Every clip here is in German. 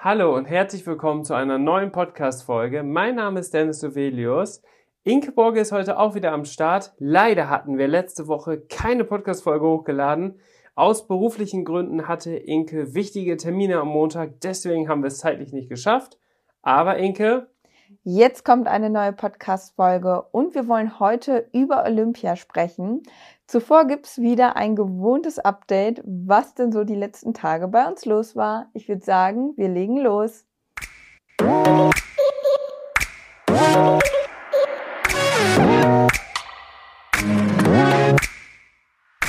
Hallo und herzlich willkommen zu einer neuen Podcast-Folge. Mein Name ist Dennis Sovelius. Inkeborg ist heute auch wieder am Start. Leider hatten wir letzte Woche keine Podcast-Folge hochgeladen. Aus beruflichen Gründen hatte Inke wichtige Termine am Montag, deswegen haben wir es zeitlich nicht geschafft. Aber Inke, Jetzt kommt eine neue Podcast-Folge und wir wollen heute über Olympia sprechen. Zuvor gibt's wieder ein gewohntes Update, was denn so die letzten Tage bei uns los war. Ich würde sagen, wir legen los.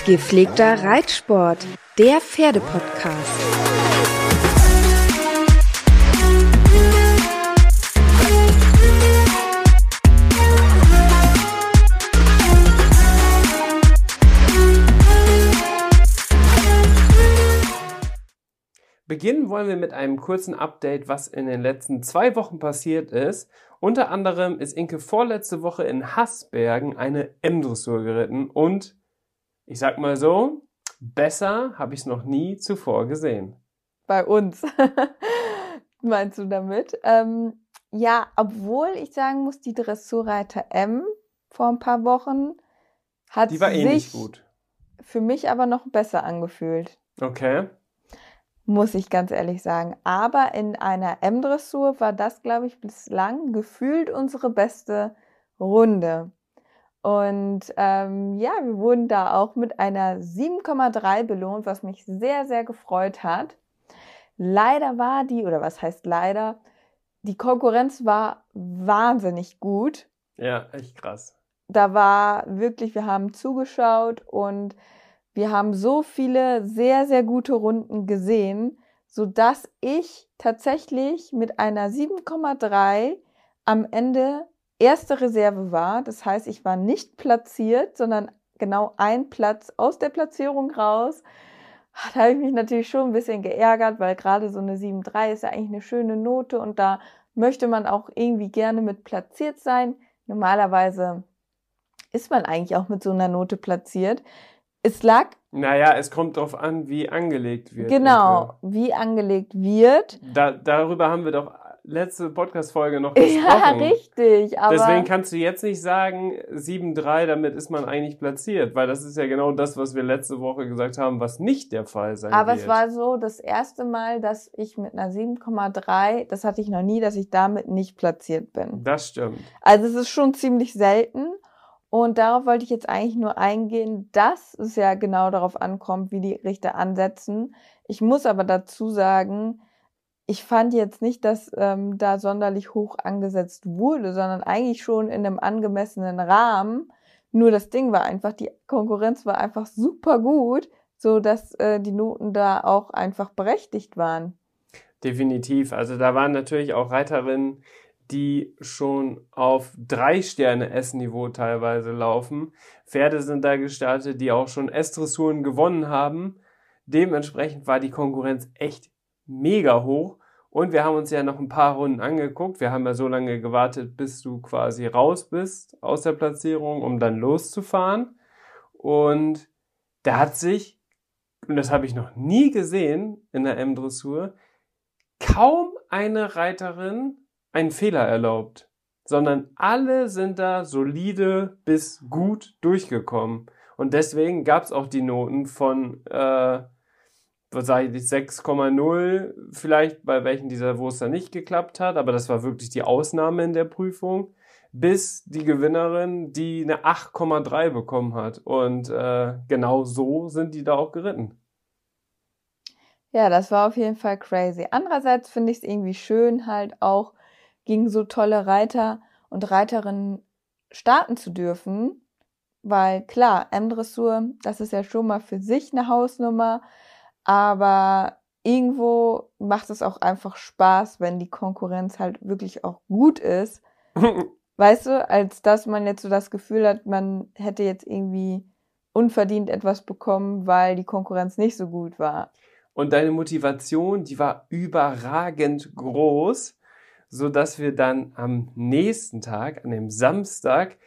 Gepflegter Reitsport, der Pferdepodcast. Beginnen wollen wir mit einem kurzen Update, was in den letzten zwei Wochen passiert ist. Unter anderem ist Inke vorletzte Woche in Haßbergen eine M-Dressur geritten und ich sag mal so, besser habe ich es noch nie zuvor gesehen. Bei uns. Meinst du damit? Ähm, ja, obwohl ich sagen muss, die Dressurreiter M vor ein paar Wochen hat Die war eh nicht gut. für mich aber noch besser angefühlt. Okay. Muss ich ganz ehrlich sagen. Aber in einer M-Dressur war das, glaube ich, bislang gefühlt unsere beste Runde. Und ähm, ja, wir wurden da auch mit einer 7,3 belohnt, was mich sehr, sehr gefreut hat. Leider war die, oder was heißt leider, die Konkurrenz war wahnsinnig gut. Ja, echt krass. Da war wirklich, wir haben zugeschaut und wir haben so viele sehr, sehr gute Runden gesehen, so dass ich tatsächlich mit einer 7,3 am Ende erste Reserve war. Das heißt, ich war nicht platziert, sondern genau ein Platz aus der Platzierung raus. Da habe ich mich natürlich schon ein bisschen geärgert, weil gerade so eine 7,3 ist ja eigentlich eine schöne Note und da möchte man auch irgendwie gerne mit platziert sein. Normalerweise ist man eigentlich auch mit so einer Note platziert. Es lag Naja, es kommt darauf an, wie angelegt wird. genau, wie angelegt wird. Da, darüber haben wir doch letzte Podcast-Folge noch Ja, gesprochen. richtig. Aber Deswegen kannst du jetzt nicht sagen 7-3, damit ist man eigentlich platziert, weil das ist ja genau das, was wir letzte Woche gesagt haben, was nicht der Fall sein Aber wird. es war so das erste Mal, dass ich mit einer 7,3, das hatte ich noch nie, dass ich damit nicht platziert bin. das stimmt. Also es ist schon ziemlich selten. Und darauf wollte ich jetzt eigentlich nur eingehen, dass es ja genau darauf ankommt, wie die Richter ansetzen. Ich muss aber dazu sagen, ich fand jetzt nicht, dass ähm, da sonderlich hoch angesetzt wurde, sondern eigentlich schon in einem angemessenen Rahmen. Nur das Ding war einfach, die Konkurrenz war einfach super gut, so dass äh, die Noten da auch einfach berechtigt waren. Definitiv. Also da waren natürlich auch Reiterinnen, die schon auf drei Sterne S-Niveau teilweise laufen. Pferde sind da gestartet, die auch schon S-Dressuren gewonnen haben. Dementsprechend war die Konkurrenz echt mega hoch. Und wir haben uns ja noch ein paar Runden angeguckt. Wir haben ja so lange gewartet, bis du quasi raus bist aus der Platzierung, um dann loszufahren. Und da hat sich, und das habe ich noch nie gesehen in der M-Dressur, kaum eine Reiterin einen Fehler erlaubt, sondern alle sind da solide bis gut durchgekommen. Und deswegen gab es auch die Noten von, äh, was sage ich, 6,0 vielleicht, bei welchen dieser, wo es dann nicht geklappt hat, aber das war wirklich die Ausnahme in der Prüfung, bis die Gewinnerin, die eine 8,3 bekommen hat. Und äh, genau so sind die da auch geritten. Ja, das war auf jeden Fall crazy. Andererseits finde ich es irgendwie schön, halt auch gegen so tolle Reiter und Reiterinnen starten zu dürfen. Weil klar, M-Dressur, das ist ja schon mal für sich eine Hausnummer. Aber irgendwo macht es auch einfach Spaß, wenn die Konkurrenz halt wirklich auch gut ist. weißt du, als dass man jetzt so das Gefühl hat, man hätte jetzt irgendwie unverdient etwas bekommen, weil die Konkurrenz nicht so gut war. Und deine Motivation, die war überragend groß, so dass wir dann am nächsten Tag, an dem Samstag,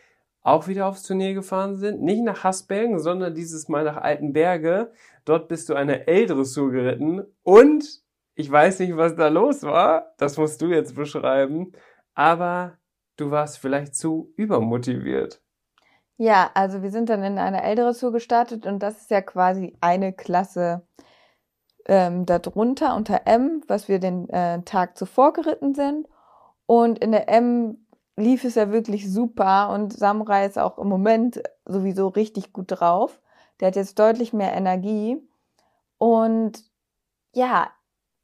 auch wieder aufs Turnier gefahren sind. Nicht nach Hasbergen, sondern dieses Mal nach Altenberge. Dort bist du eine L-Dressur geritten und ich weiß nicht, was da los war. Das musst du jetzt beschreiben. Aber du warst vielleicht zu übermotiviert. Ja, also wir sind dann in einer L-Dressur gestartet und das ist ja quasi eine Klasse ähm, darunter unter M, was wir den äh, Tag zuvor geritten sind. Und in der M lief es ja wirklich super und Samurai ist auch im Moment sowieso richtig gut drauf. Der hat jetzt deutlich mehr Energie. Und ja,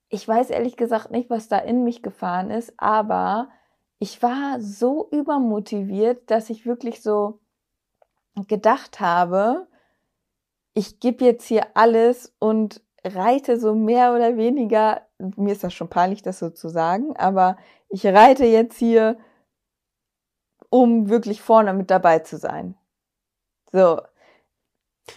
ich weiß ehrlich gesagt nicht, was da in mich gefahren ist, aber ich war so übermotiviert, dass ich wirklich so gedacht habe, ich gebe jetzt hier alles und reite so mehr oder weniger, mir ist das schon peinlich, das so zu sagen, aber ich reite jetzt hier um wirklich vorne mit dabei zu sein. So.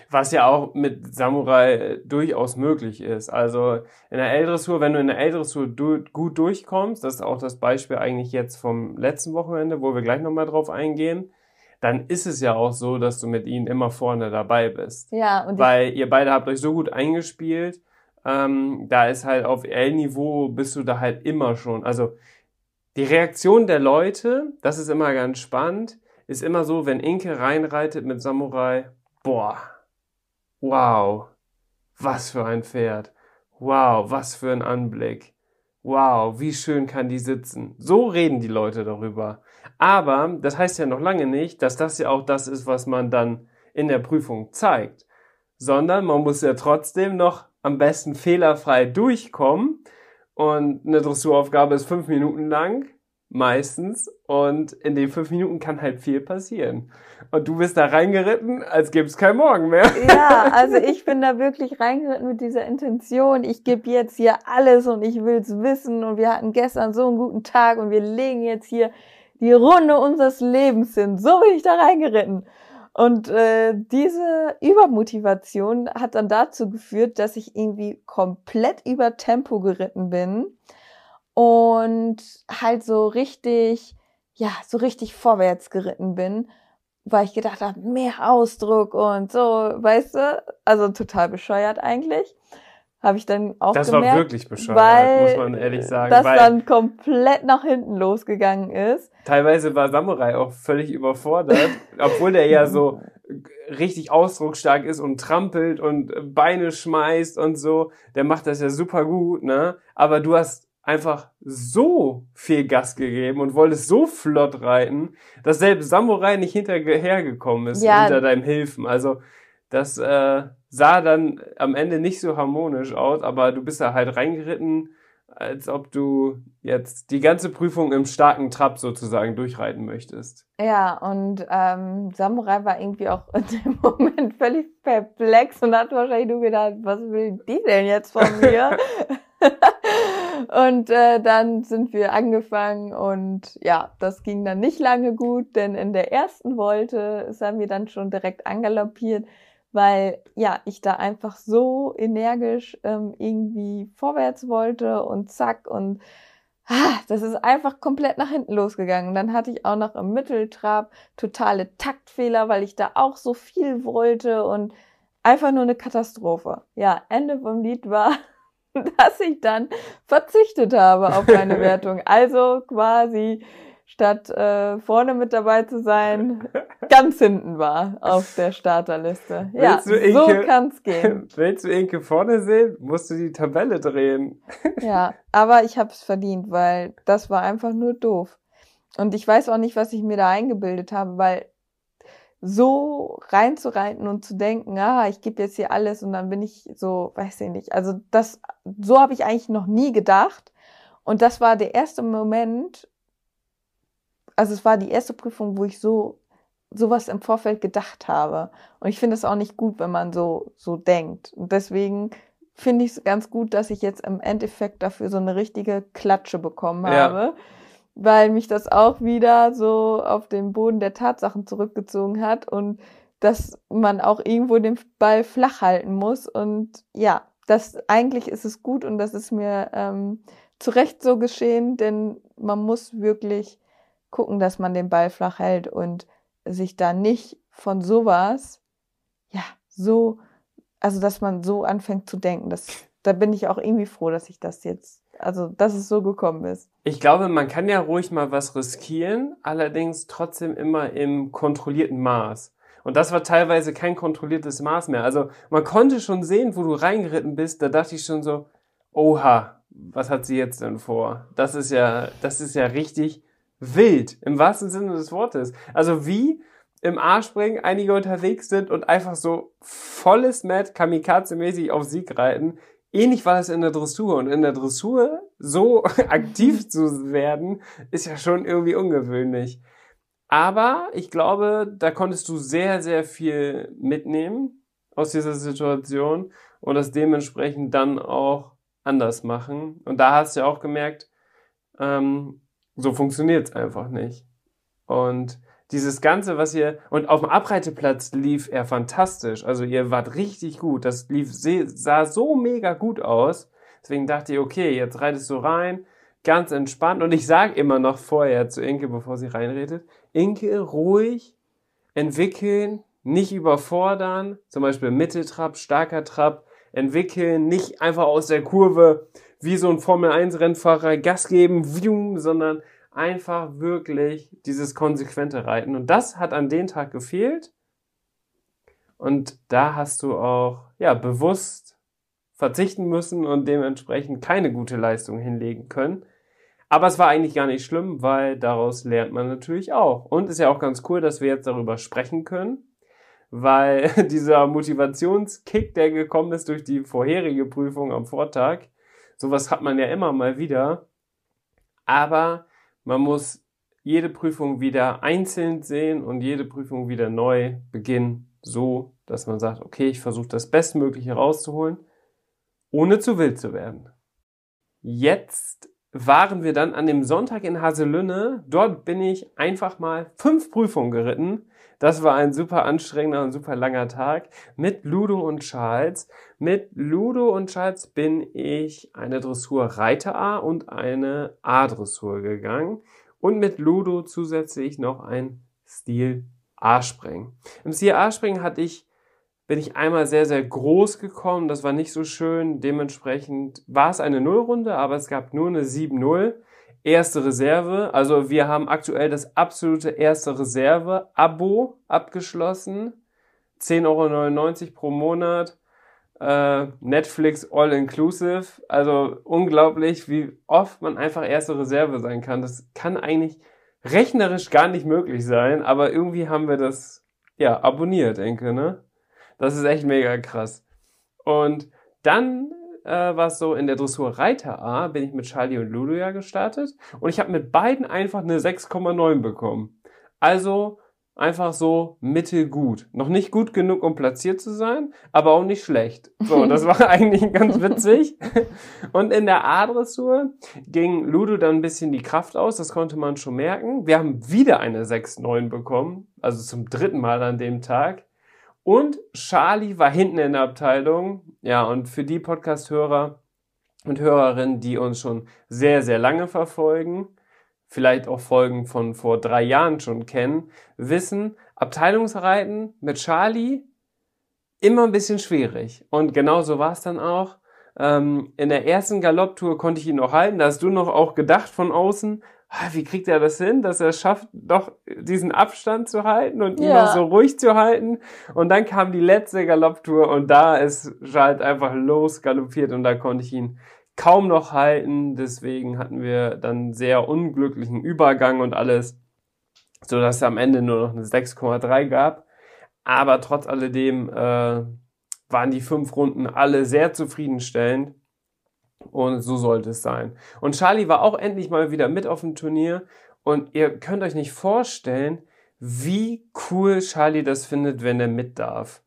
Was ja auch mit Samurai durchaus möglich ist. Also in der L-Dressur, wenn du in der L-Dressur du gut durchkommst, das ist auch das Beispiel eigentlich jetzt vom letzten Wochenende, wo wir gleich nochmal drauf eingehen, dann ist es ja auch so, dass du mit ihnen immer vorne dabei bist. Ja, und Weil ihr beide habt euch so gut eingespielt, ähm, da ist halt auf L-Niveau bist du da halt immer schon. Also die Reaktion der Leute, das ist immer ganz spannend, ist immer so, wenn Inke reinreitet mit Samurai, boah, wow, was für ein Pferd, wow, was für ein Anblick, wow, wie schön kann die sitzen. So reden die Leute darüber. Aber das heißt ja noch lange nicht, dass das ja auch das ist, was man dann in der Prüfung zeigt, sondern man muss ja trotzdem noch am besten fehlerfrei durchkommen und eine Dressuraufgabe ist fünf Minuten lang, meistens. Und in den fünf Minuten kann halt viel passieren. Und du bist da reingeritten, als gäbe es kein Morgen mehr. Ja, also ich bin da wirklich reingeritten mit dieser Intention. Ich gebe jetzt hier alles und ich will's wissen. Und wir hatten gestern so einen guten Tag und wir legen jetzt hier die Runde unseres Lebens hin. So bin ich da reingeritten. Und äh, diese Übermotivation hat dann dazu geführt, dass ich irgendwie komplett über Tempo geritten bin und halt so richtig, ja, so richtig vorwärts geritten bin, weil ich gedacht habe, mehr Ausdruck und so, weißt du, also total bescheuert eigentlich habe ich dann auch das gemerkt. Das war wirklich bescheuert, muss man ehrlich sagen. Dass dann komplett nach hinten losgegangen ist. Teilweise war Samurai auch völlig überfordert, obwohl der ja so richtig ausdrucksstark ist und trampelt und Beine schmeißt und so. Der macht das ja super gut, ne? Aber du hast einfach so viel Gas gegeben und wolltest so flott reiten, dass selbst Samurai nicht hinterhergekommen ist, ja. hinter deinem Hilfen. Also das äh, sah dann am Ende nicht so harmonisch aus, aber du bist da halt reingeritten, als ob du jetzt die ganze Prüfung im starken Trab sozusagen durchreiten möchtest. Ja, und ähm, Samurai war irgendwie auch in dem Moment völlig perplex und hat wahrscheinlich nur gedacht, was will die denn jetzt von mir? und äh, dann sind wir angefangen und ja, das ging dann nicht lange gut, denn in der ersten Wolte ist er mir dann schon direkt angaloppiert weil ja, ich da einfach so energisch ähm, irgendwie vorwärts wollte und zack und ah, das ist einfach komplett nach hinten losgegangen. Dann hatte ich auch noch im Mitteltrab totale Taktfehler, weil ich da auch so viel wollte und einfach nur eine Katastrophe. Ja, Ende vom Lied war, dass ich dann verzichtet habe auf meine Wertung. Also quasi statt äh, vorne mit dabei zu sein, ganz hinten war auf der Starterliste. Ja, Inke, so kann's gehen. Willst du Inke vorne sehen, musst du die Tabelle drehen. ja, aber ich habe es verdient, weil das war einfach nur doof. Und ich weiß auch nicht, was ich mir da eingebildet habe, weil so reinzureiten und zu denken, ah, ich gebe jetzt hier alles und dann bin ich so, weiß ich nicht. Also das, so habe ich eigentlich noch nie gedacht. Und das war der erste Moment, also es war die erste Prüfung, wo ich so sowas im Vorfeld gedacht habe. Und ich finde es auch nicht gut, wenn man so, so denkt. Und deswegen finde ich es ganz gut, dass ich jetzt im Endeffekt dafür so eine richtige Klatsche bekommen habe. Ja. Weil mich das auch wieder so auf den Boden der Tatsachen zurückgezogen hat und dass man auch irgendwo den Ball flach halten muss. Und ja, das eigentlich ist es gut und das ist mir ähm, zu Recht so geschehen, denn man muss wirklich gucken, dass man den Ball flach hält und sich da nicht von sowas, ja, so, also dass man so anfängt zu denken. Das, da bin ich auch irgendwie froh, dass ich das jetzt, also dass es so gekommen ist. Ich glaube, man kann ja ruhig mal was riskieren, allerdings trotzdem immer im kontrollierten Maß. Und das war teilweise kein kontrolliertes Maß mehr. Also man konnte schon sehen, wo du reingeritten bist, da dachte ich schon so, oha, was hat sie jetzt denn vor? Das ist ja, das ist ja richtig wild, im wahrsten Sinne des Wortes. Also wie im A-Springen einige unterwegs sind und einfach so volles Mad Kamikaze-mäßig auf Sieg reiten. Ähnlich war es in der Dressur. Und in der Dressur so aktiv zu werden, ist ja schon irgendwie ungewöhnlich. Aber ich glaube, da konntest du sehr, sehr viel mitnehmen aus dieser Situation und das dementsprechend dann auch anders machen. Und da hast du ja auch gemerkt, ähm, so funktioniert es einfach nicht. Und dieses Ganze, was ihr, und auf dem Abreiteplatz lief er fantastisch. Also ihr wart richtig gut. Das lief, sah so mega gut aus. Deswegen dachte ich, okay, jetzt reitest du rein, ganz entspannt. Und ich sage immer noch vorher zu Inke, bevor sie reinredet, Inke, ruhig, entwickeln, nicht überfordern. Zum Beispiel Mitteltrab, starker Trab, entwickeln, nicht einfach aus der Kurve wie so ein Formel-1-Rennfahrer Gas geben, sondern einfach wirklich dieses konsequente Reiten. Und das hat an dem Tag gefehlt. Und da hast du auch, ja, bewusst verzichten müssen und dementsprechend keine gute Leistung hinlegen können. Aber es war eigentlich gar nicht schlimm, weil daraus lernt man natürlich auch. Und ist ja auch ganz cool, dass wir jetzt darüber sprechen können, weil dieser Motivationskick, der gekommen ist durch die vorherige Prüfung am Vortag, sowas hat man ja immer mal wieder. Aber man muss jede Prüfung wieder einzeln sehen und jede Prüfung wieder neu beginnen, so dass man sagt, okay, ich versuche das Bestmögliche rauszuholen, ohne zu wild zu werden. Jetzt waren wir dann an dem Sonntag in Haselünne. Dort bin ich einfach mal fünf Prüfungen geritten. Das war ein super anstrengender und super langer Tag mit Ludo und Charles. Mit Ludo und Charles bin ich eine Dressur Reiter A und eine A-Dressur gegangen und mit Ludo zusätzlich noch ein Stil A-Springen. Im Stil A-Springen hatte ich bin ich einmal sehr, sehr groß gekommen. Das war nicht so schön. Dementsprechend war es eine Nullrunde, aber es gab nur eine 7-0 erste Reserve. Also wir haben aktuell das absolute erste Reserve-Abo abgeschlossen. 10,99 Euro pro Monat. Äh, Netflix All-Inclusive. Also unglaublich, wie oft man einfach erste Reserve sein kann. Das kann eigentlich rechnerisch gar nicht möglich sein, aber irgendwie haben wir das ja abonniert, denke, ne? Das ist echt mega krass. Und dann äh, war es so, in der Dressur Reiter A bin ich mit Charlie und Ludo ja gestartet und ich habe mit beiden einfach eine 6,9 bekommen. Also einfach so mittelgut. Noch nicht gut genug, um platziert zu sein, aber auch nicht schlecht. So, das war eigentlich ganz witzig. Und in der A-Dressur ging Ludo dann ein bisschen die Kraft aus, das konnte man schon merken. Wir haben wieder eine 6,9 bekommen, also zum dritten Mal an dem Tag. Und Charlie war hinten in der Abteilung. Ja, und für die Podcast-Hörer und Hörerinnen, die uns schon sehr, sehr lange verfolgen, vielleicht auch Folgen von vor drei Jahren schon kennen, wissen, Abteilungsreiten mit Charlie immer ein bisschen schwierig. Und genauso war es dann auch. Ähm, in der ersten Galopptour konnte ich ihn noch halten. Da hast du noch auch gedacht von außen, wie kriegt er das hin, dass er es schafft, doch diesen Abstand zu halten und ihn ja. noch so ruhig zu halten. Und dann kam die letzte Galopptour und da ist halt einfach los galoppiert und da konnte ich ihn kaum noch halten. Deswegen hatten wir dann sehr unglücklichen Übergang und alles, so dass es am Ende nur noch eine 6,3 gab. Aber trotz alledem äh, waren die fünf Runden alle sehr zufriedenstellend. Und so sollte es sein. Und Charlie war auch endlich mal wieder mit auf dem Turnier. Und ihr könnt euch nicht vorstellen, wie cool Charlie das findet, wenn er mit darf.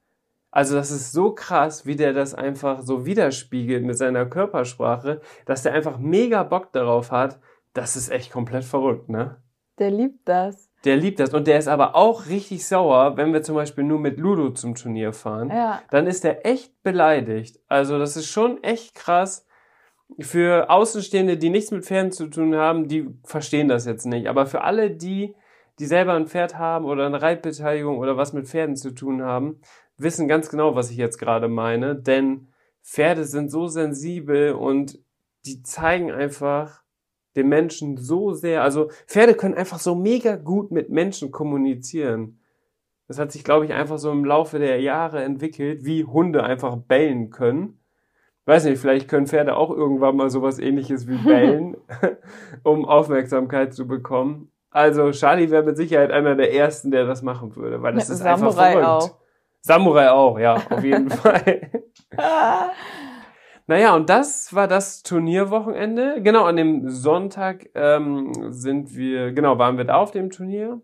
Also das ist so krass, wie der das einfach so widerspiegelt mit seiner Körpersprache, dass der einfach mega Bock darauf hat. Das ist echt komplett verrückt, ne? Der liebt das. Der liebt das und der ist aber auch richtig sauer, wenn wir zum Beispiel nur mit Ludo zum Turnier fahren. Ja. Dann ist der echt beleidigt. Also das ist schon echt krass. Für Außenstehende, die nichts mit Pferden zu tun haben, die verstehen das jetzt nicht. Aber für alle, die, die selber ein Pferd haben oder eine Reitbeteiligung oder was mit Pferden zu tun haben, wissen ganz genau, was ich jetzt gerade meine. Denn Pferde sind so sensibel und die zeigen einfach den Menschen so sehr. Also Pferde können einfach so mega gut mit Menschen kommunizieren. Das hat sich, glaube ich, einfach so im Laufe der Jahre entwickelt, wie Hunde einfach bellen können. Weiß nicht, vielleicht können Pferde auch irgendwann mal sowas ähnliches wie bellen, um Aufmerksamkeit zu bekommen. Also Charlie wäre mit Sicherheit einer der ersten, der das machen würde, weil das ist Samurai einfach verrückt. Auch. Samurai auch, ja, auf jeden Fall. Naja, und das war das Turnierwochenende. Genau, an dem Sonntag ähm, sind wir, genau, waren wir da auf dem Turnier.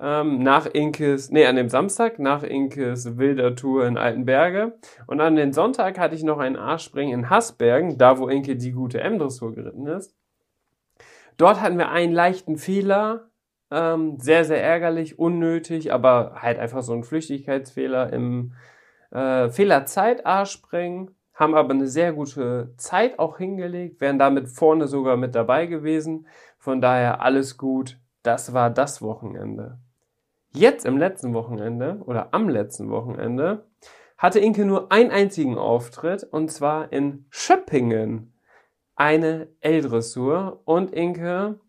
Ähm, nach Inkes, nee, an dem Samstag, nach Inkes wilder Tour in Altenberge. Und an den Sonntag hatte ich noch einen Arschspringen in Haßbergen, da wo Inke die gute M-Dressur geritten ist. Dort hatten wir einen leichten Fehler, ähm, sehr, sehr ärgerlich, unnötig, aber halt einfach so ein Flüchtigkeitsfehler im äh, Fehlerzeit Arschspringen haben aber eine sehr gute Zeit auch hingelegt, wären damit vorne sogar mit dabei gewesen. Von daher alles gut. Das war das Wochenende. Jetzt im letzten Wochenende oder am letzten Wochenende hatte Inke nur einen einzigen Auftritt und zwar in Schöppingen. Eine L-Dressur und Inke,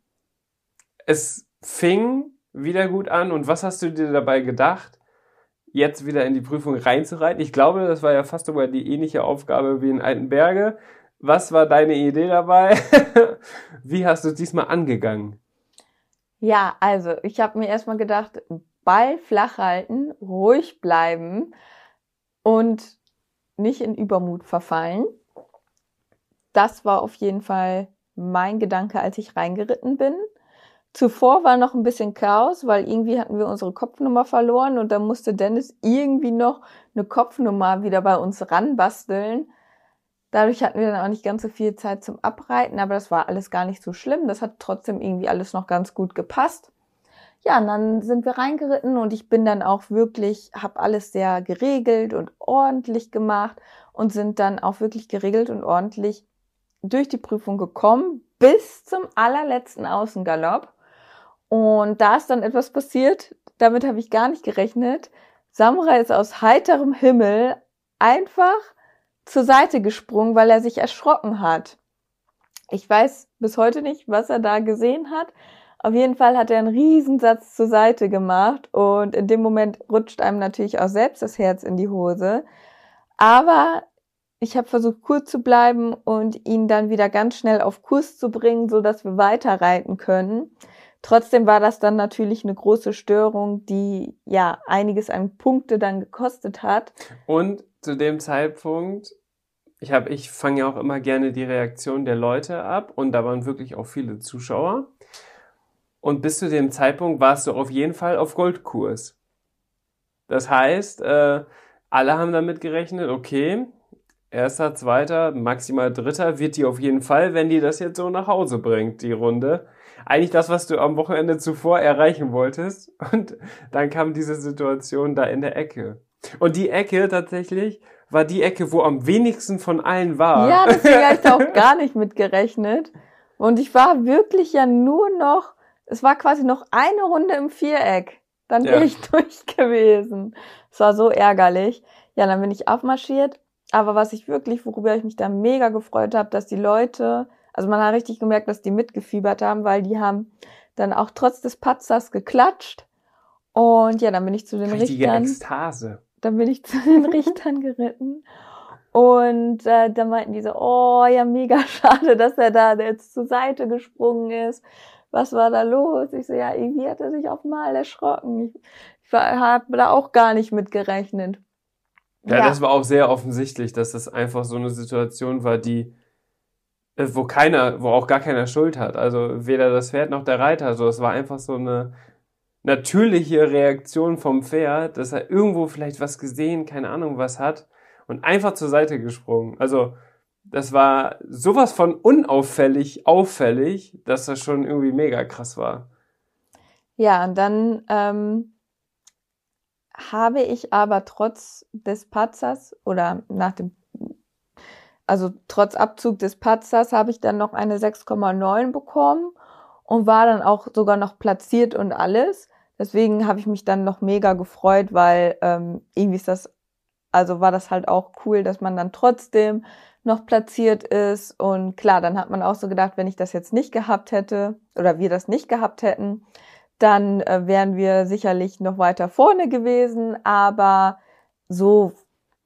es fing wieder gut an und was hast du dir dabei gedacht? jetzt wieder in die Prüfung reinzureiten. Ich glaube, das war ja fast sogar die ähnliche Aufgabe wie in Altenberge. Was war deine Idee dabei? wie hast du es diesmal angegangen? Ja, also ich habe mir erstmal gedacht, Ball flach halten, ruhig bleiben und nicht in Übermut verfallen. Das war auf jeden Fall mein Gedanke, als ich reingeritten bin. Zuvor war noch ein bisschen Chaos, weil irgendwie hatten wir unsere Kopfnummer verloren und da musste Dennis irgendwie noch eine Kopfnummer wieder bei uns ranbasteln. Dadurch hatten wir dann auch nicht ganz so viel Zeit zum Abreiten, aber das war alles gar nicht so schlimm. Das hat trotzdem irgendwie alles noch ganz gut gepasst. Ja, und dann sind wir reingeritten und ich bin dann auch wirklich, habe alles sehr geregelt und ordentlich gemacht und sind dann auch wirklich geregelt und ordentlich durch die Prüfung gekommen bis zum allerletzten Außengalopp. Und da ist dann etwas passiert, damit habe ich gar nicht gerechnet. Samurai ist aus heiterem Himmel einfach zur Seite gesprungen, weil er sich erschrocken hat. Ich weiß bis heute nicht, was er da gesehen hat. Auf jeden Fall hat er einen Riesensatz zur Seite gemacht und in dem Moment rutscht einem natürlich auch selbst das Herz in die Hose. Aber ich habe versucht, cool zu bleiben und ihn dann wieder ganz schnell auf Kurs zu bringen, so dass wir weiter reiten können. Trotzdem war das dann natürlich eine große Störung, die ja einiges an Punkte dann gekostet hat. Und zu dem Zeitpunkt, ich habe, ich fange ja auch immer gerne die Reaktion der Leute ab und da waren wirklich auch viele Zuschauer. Und bis zu dem Zeitpunkt warst du auf jeden Fall auf Goldkurs. Das heißt, äh, alle haben damit gerechnet, okay, erster, zweiter, maximal dritter wird die auf jeden Fall, wenn die das jetzt so nach Hause bringt, die Runde eigentlich das, was du am Wochenende zuvor erreichen wolltest. Und dann kam diese Situation da in der Ecke. Und die Ecke tatsächlich war die Ecke, wo am wenigsten von allen war. Ja, deswegen habe ich da auch gar nicht mit gerechnet. Und ich war wirklich ja nur noch, es war quasi noch eine Runde im Viereck. Dann ja. ich durch gewesen. Es war so ärgerlich. Ja, dann bin ich aufmarschiert. Aber was ich wirklich, worüber ich mich da mega gefreut habe, dass die Leute also man hat richtig gemerkt, dass die mitgefiebert haben, weil die haben dann auch trotz des Patzers geklatscht. Und ja, dann bin ich zu den Richtige Richtern. Ekstase. Dann bin ich zu den Richtern geritten. Und äh, dann meinten die so, oh ja, mega schade, dass er da jetzt zur Seite gesprungen ist. Was war da los? Ich so, ja, irgendwie hat er sich auf mal erschrocken. Ich, ich habe da auch gar nicht mit gerechnet. Ja, ja, das war auch sehr offensichtlich, dass das einfach so eine Situation war, die äh, wo keiner, wo auch gar keiner Schuld hat. Also weder das Pferd noch der Reiter. So, es war einfach so eine natürliche Reaktion vom Pferd, dass er irgendwo vielleicht was gesehen, keine Ahnung was hat und einfach zur Seite gesprungen. Also das war sowas von unauffällig, auffällig, dass das schon irgendwie mega krass war. Ja, und dann ähm, habe ich aber trotz des Patzers oder nach dem, also trotz Abzug des Patzers habe ich dann noch eine 6,9 bekommen und war dann auch sogar noch platziert und alles. Deswegen habe ich mich dann noch mega gefreut, weil ähm, irgendwie ist das, also war das halt auch cool, dass man dann trotzdem noch platziert ist. Und klar, dann hat man auch so gedacht, wenn ich das jetzt nicht gehabt hätte oder wir das nicht gehabt hätten, dann äh, wären wir sicherlich noch weiter vorne gewesen. Aber so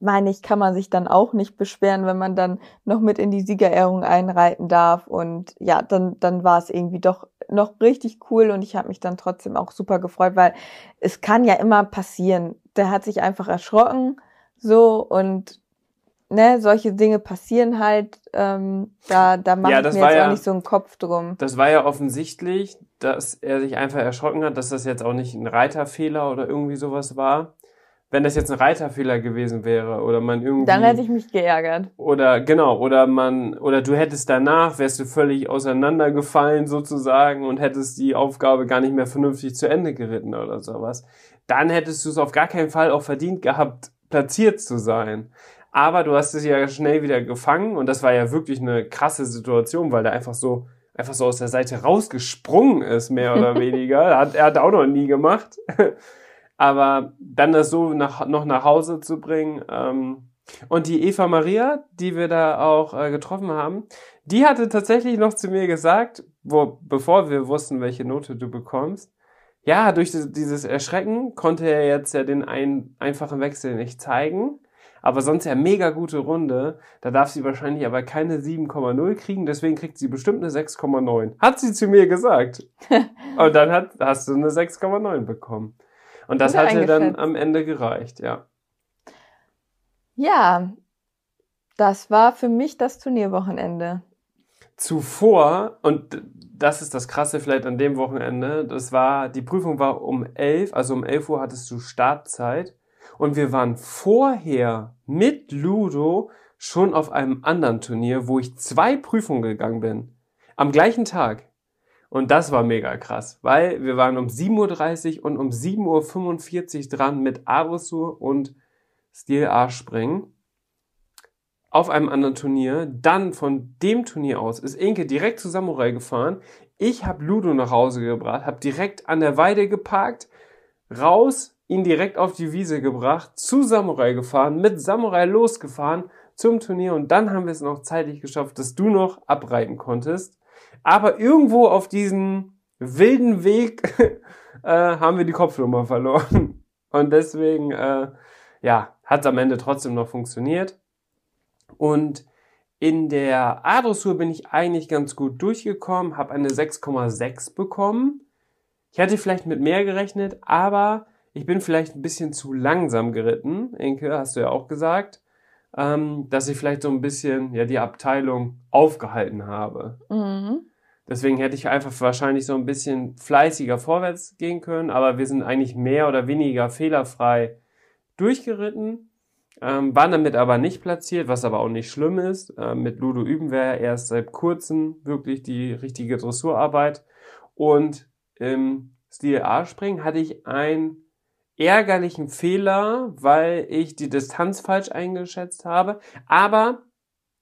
meine ich, kann man sich dann auch nicht beschweren, wenn man dann noch mit in die Siegerehrung einreiten darf. Und ja, dann, dann war es irgendwie doch noch richtig cool und ich habe mich dann trotzdem auch super gefreut, weil es kann ja immer passieren. Der hat sich einfach erschrocken, so und ne, solche Dinge passieren halt, ähm, da, da mache ja, ich mir jetzt ja, auch nicht so einen Kopf drum. Das war ja offensichtlich, dass er sich einfach erschrocken hat, dass das jetzt auch nicht ein Reiterfehler oder irgendwie sowas war. Wenn das jetzt ein Reiterfehler gewesen wäre oder man irgendwie. Dann hätte ich mich geärgert. Oder genau, oder man, oder du hättest danach, wärst du völlig auseinandergefallen sozusagen und hättest die Aufgabe gar nicht mehr vernünftig zu Ende geritten oder sowas. Dann hättest du es auf gar keinen Fall auch verdient gehabt, platziert zu sein. Aber du hast es ja schnell wieder gefangen und das war ja wirklich eine krasse Situation, weil der einfach so, einfach so aus der Seite rausgesprungen ist, mehr oder weniger. Hat, er hat auch noch nie gemacht. Aber dann das so nach, noch nach Hause zu bringen. Ähm, und die Eva Maria, die wir da auch äh, getroffen haben, die hatte tatsächlich noch zu mir gesagt, wo, bevor wir wussten, welche Note du bekommst, ja, durch dieses Erschrecken konnte er jetzt ja den ein, einfachen Wechsel nicht zeigen. Aber sonst ja mega gute Runde. Da darf sie wahrscheinlich aber keine 7,0 kriegen, deswegen kriegt sie bestimmt eine 6,9. Hat sie zu mir gesagt. Und dann hat, hast du eine 6,9 bekommen. Und das hat dir dann am Ende gereicht, ja. Ja, das war für mich das Turnierwochenende. Zuvor, und das ist das Krasse vielleicht an dem Wochenende, das war, die Prüfung war um 11, also um 11 Uhr hattest du Startzeit. Und wir waren vorher mit Ludo schon auf einem anderen Turnier, wo ich zwei Prüfungen gegangen bin. Am gleichen Tag. Und das war mega krass, weil wir waren um 7.30 Uhr und um 7.45 Uhr dran mit Arusur und Stil A springen auf einem anderen Turnier. Dann von dem Turnier aus ist Inke direkt zu Samurai gefahren. Ich habe Ludo nach Hause gebracht, habe direkt an der Weide geparkt, raus, ihn direkt auf die Wiese gebracht, zu Samurai gefahren, mit Samurai losgefahren zum Turnier und dann haben wir es noch zeitlich geschafft, dass du noch abreiten konntest. Aber irgendwo auf diesem wilden Weg äh, haben wir die Kopfnummer verloren. Und deswegen, äh, ja, hat es am Ende trotzdem noch funktioniert. Und in der A-Dressur bin ich eigentlich ganz gut durchgekommen, habe eine 6,6 bekommen. Ich hätte vielleicht mit mehr gerechnet, aber ich bin vielleicht ein bisschen zu langsam geritten. Enke, hast du ja auch gesagt, ähm, dass ich vielleicht so ein bisschen ja die Abteilung aufgehalten habe. Mhm. Deswegen hätte ich einfach wahrscheinlich so ein bisschen fleißiger vorwärts gehen können, aber wir sind eigentlich mehr oder weniger fehlerfrei durchgeritten. Ähm, waren damit aber nicht platziert, was aber auch nicht schlimm ist. Ähm, mit Ludo üben wir ja erst seit kurzem wirklich die richtige Dressurarbeit. Und im Stil A-Springen hatte ich einen ärgerlichen Fehler, weil ich die Distanz falsch eingeschätzt habe. Aber,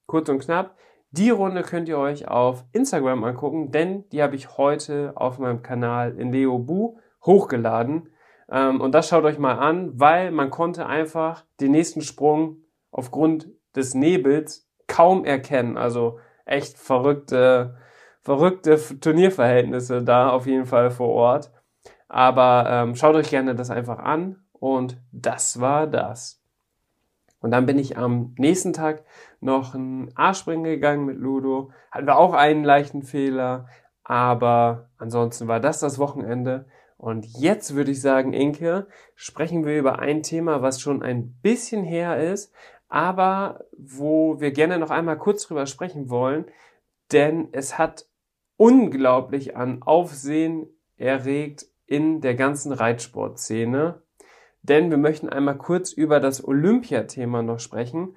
kurz und knapp, die Runde könnt ihr euch auf Instagram angucken, denn die habe ich heute auf meinem Kanal in Leo Bu hochgeladen. Ähm, und das schaut euch mal an, weil man konnte einfach den nächsten Sprung aufgrund des Nebels kaum erkennen. Also echt verrückte, verrückte Turnierverhältnisse da auf jeden Fall vor Ort. Aber ähm, schaut euch gerne das einfach an. Und das war das. Und dann bin ich am nächsten Tag noch ein A-Springen gegangen mit Ludo. Hatten wir auch einen leichten Fehler. Aber ansonsten war das das Wochenende. Und jetzt würde ich sagen, Inke, sprechen wir über ein Thema, was schon ein bisschen her ist, aber wo wir gerne noch einmal kurz drüber sprechen wollen, denn es hat unglaublich an Aufsehen erregt in der ganzen Reitsportszene. Denn wir möchten einmal kurz über das Olympiathema noch sprechen.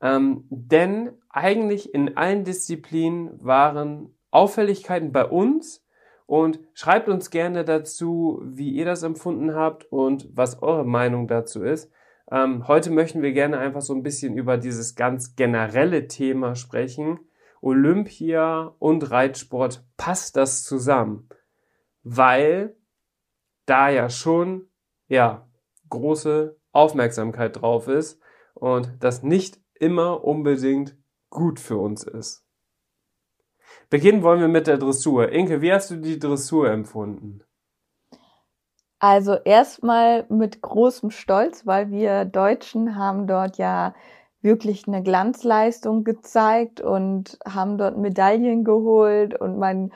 Ähm, denn eigentlich in allen Disziplinen waren Auffälligkeiten bei uns und schreibt uns gerne dazu, wie ihr das empfunden habt und was eure Meinung dazu ist. Ähm, heute möchten wir gerne einfach so ein bisschen über dieses ganz generelle Thema sprechen. Olympia und Reitsport, passt das zusammen? Weil da ja schon, ja, große Aufmerksamkeit drauf ist und das nicht immer unbedingt gut für uns ist. Beginnen wollen wir mit der Dressur. Inke, wie hast du die Dressur empfunden? Also erstmal mit großem Stolz, weil wir Deutschen haben dort ja wirklich eine Glanzleistung gezeigt und haben dort Medaillen geholt und mein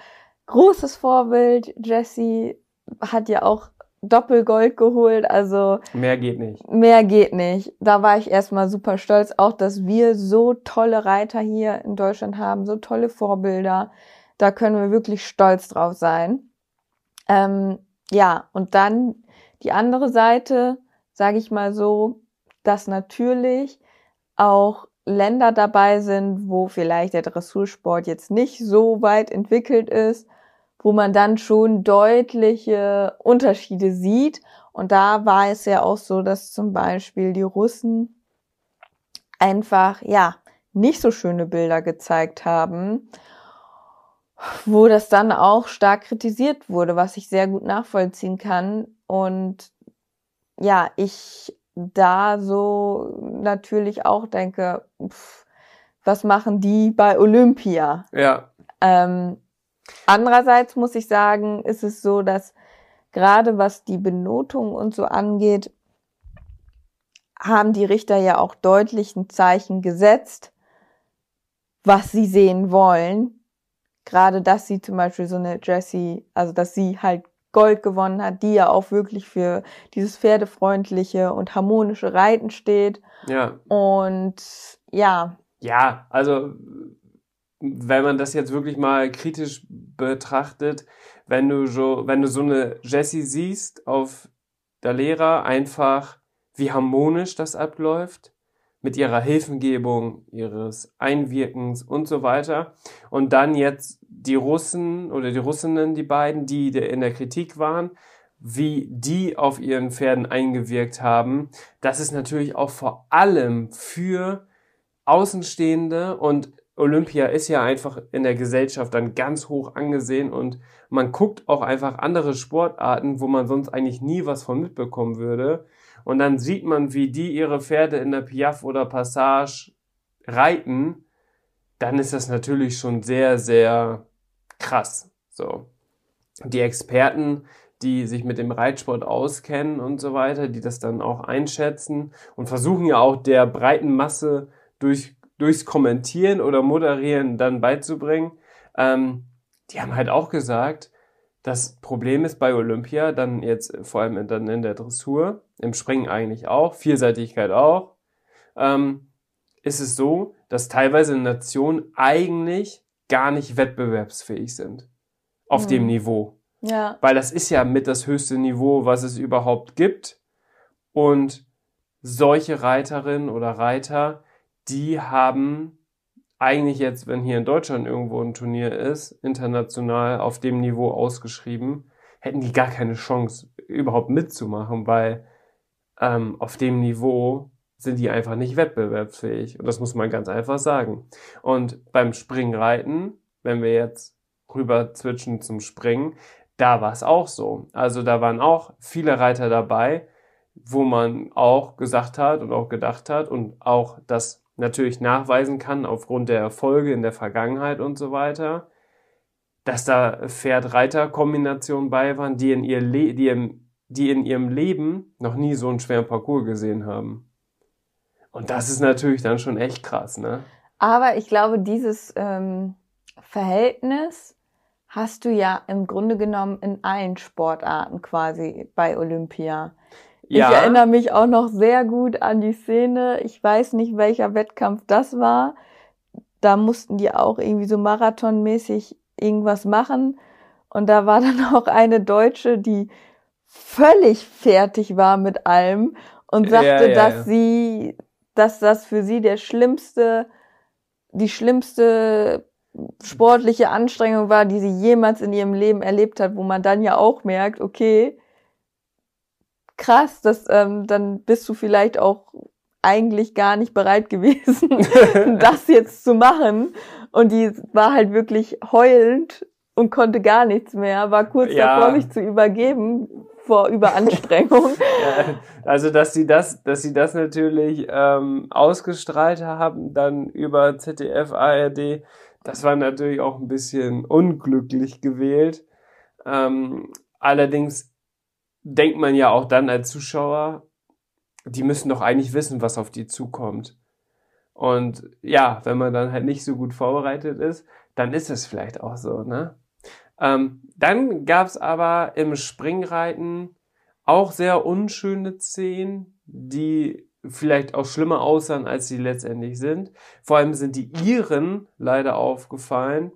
großes Vorbild Jesse hat ja auch Doppelgold geholt, also mehr geht nicht. Mehr geht nicht. Da war ich erstmal super stolz, auch dass wir so tolle Reiter hier in Deutschland haben, so tolle Vorbilder. Da können wir wirklich stolz drauf sein. Ähm, ja, und dann die andere Seite, sage ich mal so, dass natürlich auch Länder dabei sind, wo vielleicht der Dressursport jetzt nicht so weit entwickelt ist, wo man dann schon deutliche Unterschiede sieht. Und da war es ja auch so, dass zum Beispiel die Russen einfach, ja, nicht so schöne Bilder gezeigt haben wo das dann auch stark kritisiert wurde, was ich sehr gut nachvollziehen kann. Und ja, ich da so natürlich auch denke, pff, was machen die bei Olympia? Ja. Ähm, andererseits muss ich sagen, ist es so, dass gerade was die Benotung und so angeht, haben die Richter ja auch deutlich ein Zeichen gesetzt, was sie sehen wollen gerade, dass sie zum Beispiel so eine Jessie, also dass sie halt Gold gewonnen hat, die ja auch wirklich für dieses pferdefreundliche und harmonische Reiten steht. Ja. Und ja. Ja, also wenn man das jetzt wirklich mal kritisch betrachtet, wenn du so, wenn du so eine Jessie siehst auf der Lehrer, einfach wie harmonisch das abläuft, mit ihrer Hilfengebung, ihres Einwirkens und so weiter. Und dann jetzt die Russen oder die Russinnen, die beiden, die in der Kritik waren, wie die auf ihren Pferden eingewirkt haben. Das ist natürlich auch vor allem für Außenstehende und Olympia ist ja einfach in der Gesellschaft dann ganz hoch angesehen und man guckt auch einfach andere Sportarten, wo man sonst eigentlich nie was von mitbekommen würde und dann sieht man, wie die ihre Pferde in der Piaf oder Passage reiten, dann ist das natürlich schon sehr, sehr krass. So. Die Experten, die sich mit dem Reitsport auskennen und so weiter, die das dann auch einschätzen und versuchen ja auch der breiten Masse durch, durchs Kommentieren oder Moderieren dann beizubringen, ähm, die haben halt auch gesagt, das Problem ist bei Olympia, dann jetzt vor allem dann in der Dressur, im Springen eigentlich auch, Vielseitigkeit auch, ähm, ist es so, dass teilweise Nationen eigentlich gar nicht wettbewerbsfähig sind auf mhm. dem Niveau. Ja. Weil das ist ja mit das höchste Niveau, was es überhaupt gibt. Und solche Reiterinnen oder Reiter, die haben eigentlich jetzt, wenn hier in Deutschland irgendwo ein Turnier ist, international auf dem Niveau ausgeschrieben, hätten die gar keine Chance, überhaupt mitzumachen, weil ähm, auf dem Niveau sind die einfach nicht wettbewerbsfähig. Und das muss man ganz einfach sagen. Und beim Springreiten, wenn wir jetzt rüber zwitschen zum Springen, da war es auch so. Also da waren auch viele Reiter dabei, wo man auch gesagt hat und auch gedacht hat und auch das natürlich nachweisen kann aufgrund der Erfolge in der Vergangenheit und so weiter, dass da Pferd-Reiter-Kombinationen bei waren, die in, ihr Le die, im, die in ihrem Leben noch nie so einen schweren Parcours gesehen haben. Und das ist natürlich dann schon echt krass, ne? Aber ich glaube, dieses ähm, Verhältnis hast du ja im Grunde genommen in allen Sportarten quasi bei Olympia. Ja. Ich erinnere mich auch noch sehr gut an die Szene. Ich weiß nicht, welcher Wettkampf das war. Da mussten die auch irgendwie so marathonmäßig irgendwas machen. Und da war dann auch eine Deutsche, die völlig fertig war mit allem und sagte, ja, ja, dass sie, dass das für sie der schlimmste, die schlimmste sportliche Anstrengung war, die sie jemals in ihrem Leben erlebt hat, wo man dann ja auch merkt, okay, krass, dass ähm, dann bist du vielleicht auch eigentlich gar nicht bereit gewesen, das jetzt zu machen. Und die war halt wirklich heulend und konnte gar nichts mehr, war kurz ja. davor, mich zu übergeben vor Überanstrengung. also dass sie das, dass sie das natürlich ähm, ausgestrahlt haben, dann über ZDF, ARD, das war natürlich auch ein bisschen unglücklich gewählt. Ähm, allerdings denkt man ja auch dann als Zuschauer, die müssen doch eigentlich wissen, was auf die zukommt. Und ja, wenn man dann halt nicht so gut vorbereitet ist, dann ist es vielleicht auch so, ne? Ähm, dann gab's aber im Springreiten auch sehr unschöne Szenen, die vielleicht auch schlimmer aussahen, als sie letztendlich sind. Vor allem sind die Iren leider aufgefallen.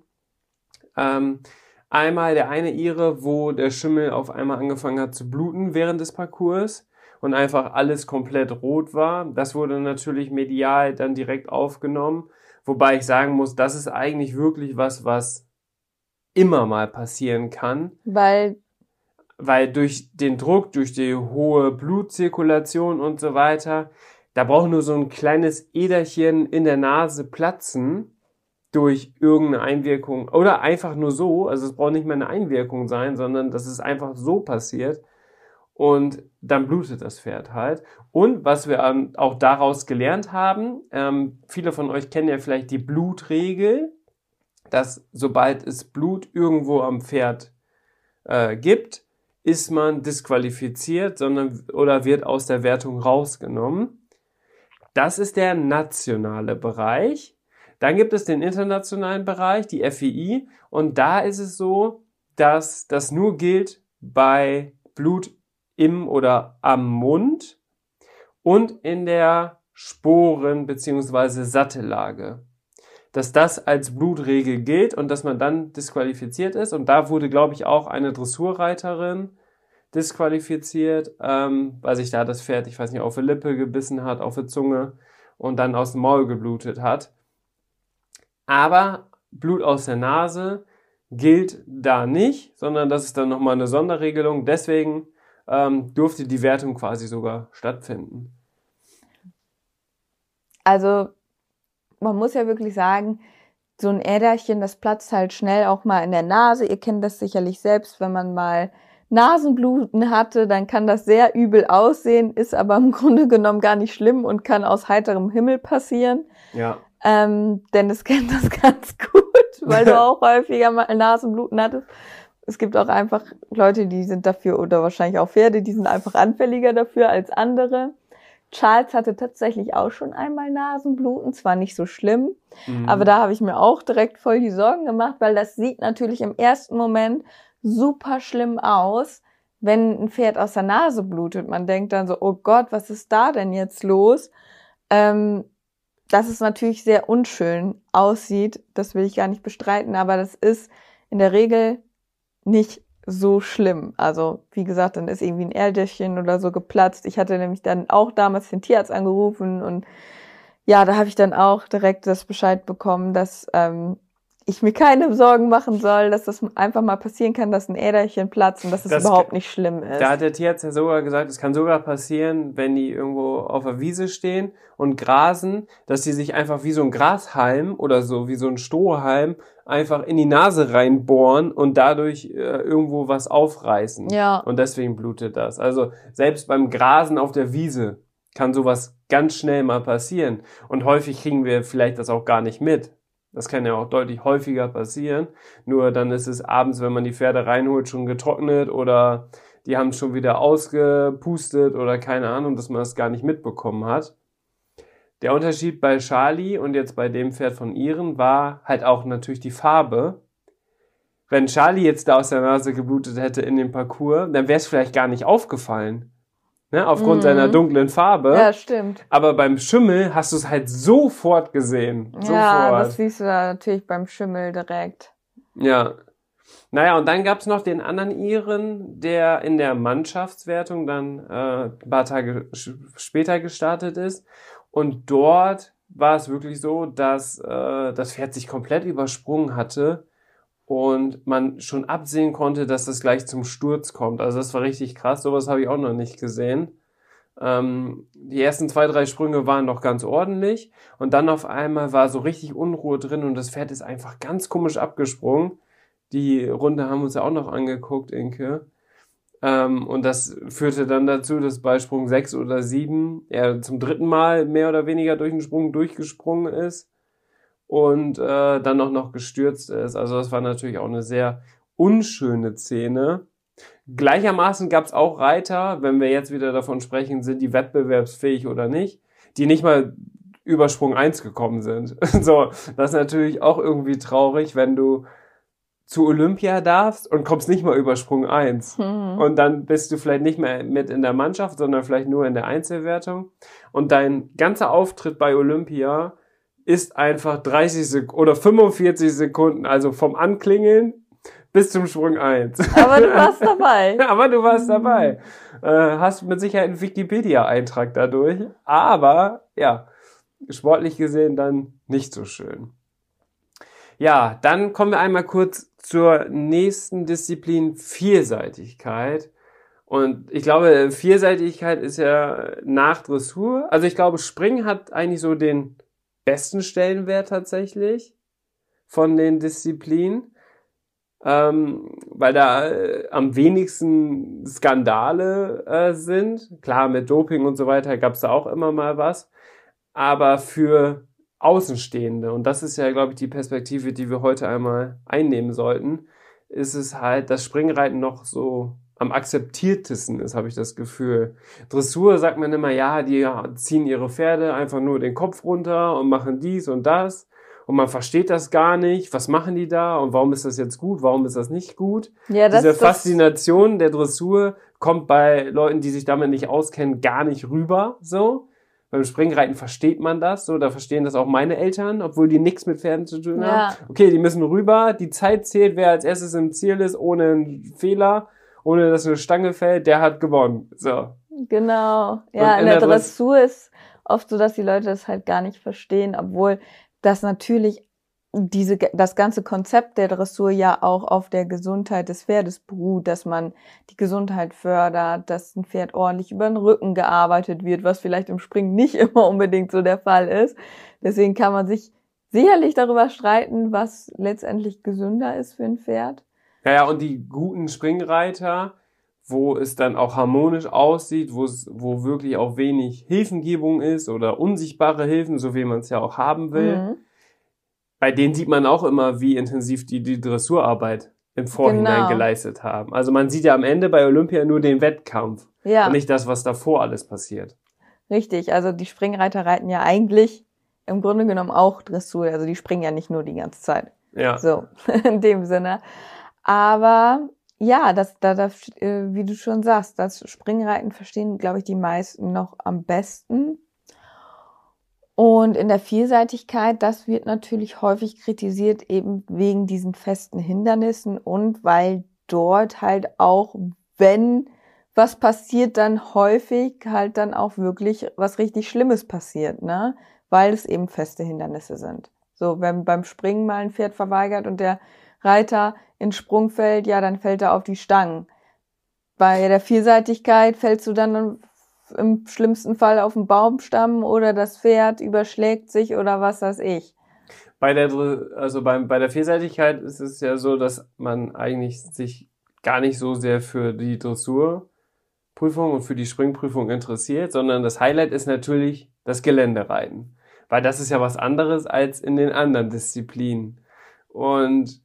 Ähm, einmal der eine Ire, wo der Schimmel auf einmal angefangen hat zu bluten während des Parcours und einfach alles komplett rot war. Das wurde natürlich medial dann direkt aufgenommen. Wobei ich sagen muss, das ist eigentlich wirklich was, was immer mal passieren kann. Weil weil durch den Druck, durch die hohe Blutzirkulation und so weiter, da braucht nur so ein kleines Äderchen in der Nase platzen durch irgendeine Einwirkung oder einfach nur so, also es braucht nicht mehr eine Einwirkung sein, sondern das ist einfach so passiert und dann blutet das Pferd halt. Und was wir auch daraus gelernt haben, ähm, viele von euch kennen ja vielleicht die Blutregel, dass sobald es Blut irgendwo am Pferd äh, gibt, ist man disqualifiziert, sondern oder wird aus der Wertung rausgenommen. Das ist der nationale Bereich. Dann gibt es den internationalen Bereich, die FEI, und da ist es so, dass das nur gilt bei Blut im oder am Mund und in der Sporen- bzw. Sattellage dass das als Blutregel gilt und dass man dann disqualifiziert ist. Und da wurde, glaube ich, auch eine Dressurreiterin disqualifiziert, ähm, weil sich da das Pferd, ich weiß nicht, auf die Lippe gebissen hat, auf die Zunge und dann aus dem Maul geblutet hat. Aber Blut aus der Nase gilt da nicht, sondern das ist dann nochmal eine Sonderregelung. Deswegen ähm, durfte die Wertung quasi sogar stattfinden. Also man muss ja wirklich sagen, so ein Äderchen, das platzt halt schnell auch mal in der Nase. Ihr kennt das sicherlich selbst, wenn man mal Nasenbluten hatte, dann kann das sehr übel aussehen, ist aber im Grunde genommen gar nicht schlimm und kann aus heiterem Himmel passieren. Ja. Ähm, Dennis kennt das ganz gut, weil du auch häufiger mal Nasenbluten hattest. Es gibt auch einfach Leute, die sind dafür, oder wahrscheinlich auch Pferde, die sind einfach anfälliger dafür als andere. Charles hatte tatsächlich auch schon einmal Nasenbluten, zwar nicht so schlimm, mhm. aber da habe ich mir auch direkt voll die Sorgen gemacht, weil das sieht natürlich im ersten Moment super schlimm aus, wenn ein Pferd aus der Nase blutet. Man denkt dann so, oh Gott, was ist da denn jetzt los? Ähm, dass es natürlich sehr unschön aussieht, das will ich gar nicht bestreiten, aber das ist in der Regel nicht so schlimm. Also, wie gesagt, dann ist irgendwie ein Erdäschchen oder so geplatzt. Ich hatte nämlich dann auch damals den Tierarzt angerufen und ja, da habe ich dann auch direkt das Bescheid bekommen, dass ähm, ich mir keine Sorgen machen soll, dass das einfach mal passieren kann, dass ein Äderchen platzt und dass es das überhaupt nicht schlimm ist. Da hat der Tierarzt ja sogar gesagt, es kann sogar passieren, wenn die irgendwo auf der Wiese stehen und grasen, dass die sich einfach wie so ein Grashalm oder so, wie so ein Strohhalm einfach in die Nase reinbohren und dadurch äh, irgendwo was aufreißen. Ja. Und deswegen blutet das. Also selbst beim Grasen auf der Wiese kann sowas ganz schnell mal passieren. Und häufig kriegen wir vielleicht das auch gar nicht mit. Das kann ja auch deutlich häufiger passieren. Nur dann ist es abends, wenn man die Pferde reinholt, schon getrocknet oder die haben schon wieder ausgepustet oder keine Ahnung, dass man das gar nicht mitbekommen hat. Der Unterschied bei Charlie und jetzt bei dem Pferd von Iren war halt auch natürlich die Farbe. Wenn Charlie jetzt da aus der Nase geblutet hätte in dem Parcours, dann wäre es vielleicht gar nicht aufgefallen ne, aufgrund mhm. seiner dunklen Farbe. Ja, stimmt. Aber beim Schimmel hast du es halt sofort gesehen. Ja, das siehst du da natürlich beim Schimmel direkt. Ja. Naja, und dann gab's noch den anderen Iren, der in der Mannschaftswertung dann äh, ein paar Tage später gestartet ist. Und dort war es wirklich so, dass äh, das Pferd sich komplett übersprungen hatte und man schon absehen konnte, dass es gleich zum Sturz kommt. Also das war richtig krass, sowas habe ich auch noch nicht gesehen. Ähm, die ersten zwei, drei Sprünge waren noch ganz ordentlich und dann auf einmal war so richtig Unruhe drin und das Pferd ist einfach ganz komisch abgesprungen. Die Runde haben wir uns ja auch noch angeguckt, Inke. Ähm, und das führte dann dazu, dass bei Sprung 6 oder 7 er zum dritten Mal mehr oder weniger durch den Sprung durchgesprungen ist und äh, dann auch noch gestürzt ist. Also das war natürlich auch eine sehr unschöne Szene. Gleichermaßen gab es auch Reiter, wenn wir jetzt wieder davon sprechen, sind die wettbewerbsfähig oder nicht, die nicht mal über Sprung 1 gekommen sind. so, das ist natürlich auch irgendwie traurig, wenn du zu Olympia darfst und kommst nicht mal über Sprung 1. Mhm. Und dann bist du vielleicht nicht mehr mit in der Mannschaft, sondern vielleicht nur in der Einzelwertung. Und dein ganzer Auftritt bei Olympia ist einfach 30 Sekunden oder 45 Sekunden, also vom Anklingeln bis zum Sprung 1. Aber du warst dabei. Aber du warst dabei. Äh, hast mit Sicherheit einen Wikipedia-Eintrag dadurch. Aber ja, sportlich gesehen dann nicht so schön. Ja, dann kommen wir einmal kurz zur nächsten Disziplin Vielseitigkeit. Und ich glaube, Vielseitigkeit ist ja nach Dressur. Also ich glaube, Springen hat eigentlich so den besten Stellenwert tatsächlich von den Disziplinen ähm, weil da äh, am wenigsten Skandale äh, sind. Klar, mit Doping und so weiter gab es da auch immer mal was. Aber für Außenstehende, und das ist ja, glaube ich, die Perspektive, die wir heute einmal einnehmen sollten, ist es halt, dass Springreiten noch so am akzeptiertesten ist, habe ich das Gefühl. Dressur sagt man immer, ja, die ziehen ihre Pferde einfach nur den Kopf runter und machen dies und das und man versteht das gar nicht. Was machen die da und warum ist das jetzt gut, warum ist das nicht gut? Ja, das, Diese Faszination der Dressur kommt bei Leuten, die sich damit nicht auskennen, gar nicht rüber. So beim Springreiten versteht man das, so da verstehen das auch meine Eltern, obwohl die nichts mit Pferden zu tun haben. Ja. Okay, die müssen rüber, die Zeit zählt, wer als erstes im Ziel ist, ohne einen Fehler, ohne dass eine Stange fällt, der hat gewonnen. So. Genau. Ja, in, in der, der Dressur ist oft so, dass die Leute das halt gar nicht verstehen, obwohl dass natürlich diese, das ganze Konzept der Dressur ja auch auf der Gesundheit des Pferdes beruht, dass man die Gesundheit fördert, dass ein Pferd ordentlich über den Rücken gearbeitet wird, was vielleicht im Springen nicht immer unbedingt so der Fall ist. Deswegen kann man sich sicherlich darüber streiten, was letztendlich gesünder ist für ein Pferd. Ja, ja, und die guten Springreiter, wo es dann auch harmonisch aussieht, wo es, wo wirklich auch wenig Hilfengebung ist oder unsichtbare Hilfen, so wie man es ja auch haben will. Mhm. Bei denen sieht man auch immer, wie intensiv die die Dressurarbeit im Vorhinein genau. geleistet haben. Also man sieht ja am Ende bei Olympia nur den Wettkampf ja. und nicht das, was davor alles passiert. Richtig, also die Springreiter reiten ja eigentlich im Grunde genommen auch Dressur, also die springen ja nicht nur die ganze Zeit. Ja. So, in dem Sinne. Aber ja, das, da, das, äh, wie du schon sagst, das Springreiten verstehen, glaube ich, die meisten noch am besten. Und in der Vielseitigkeit, das wird natürlich häufig kritisiert, eben wegen diesen festen Hindernissen und weil dort halt auch, wenn was passiert, dann häufig halt dann auch wirklich was richtig Schlimmes passiert, ne? Weil es eben feste Hindernisse sind. So, wenn beim Springen mal ein Pferd verweigert und der Reiter in fällt, ja, dann fällt er auf die Stangen. Bei der Vielseitigkeit fällst du dann im schlimmsten Fall auf den Baumstamm oder das Pferd überschlägt sich oder was weiß ich. Bei der, also beim, bei der Vielseitigkeit ist es ja so, dass man eigentlich sich gar nicht so sehr für die Dressurprüfung und für die Springprüfung interessiert, sondern das Highlight ist natürlich das Geländereiten. Weil das ist ja was anderes als in den anderen Disziplinen. Und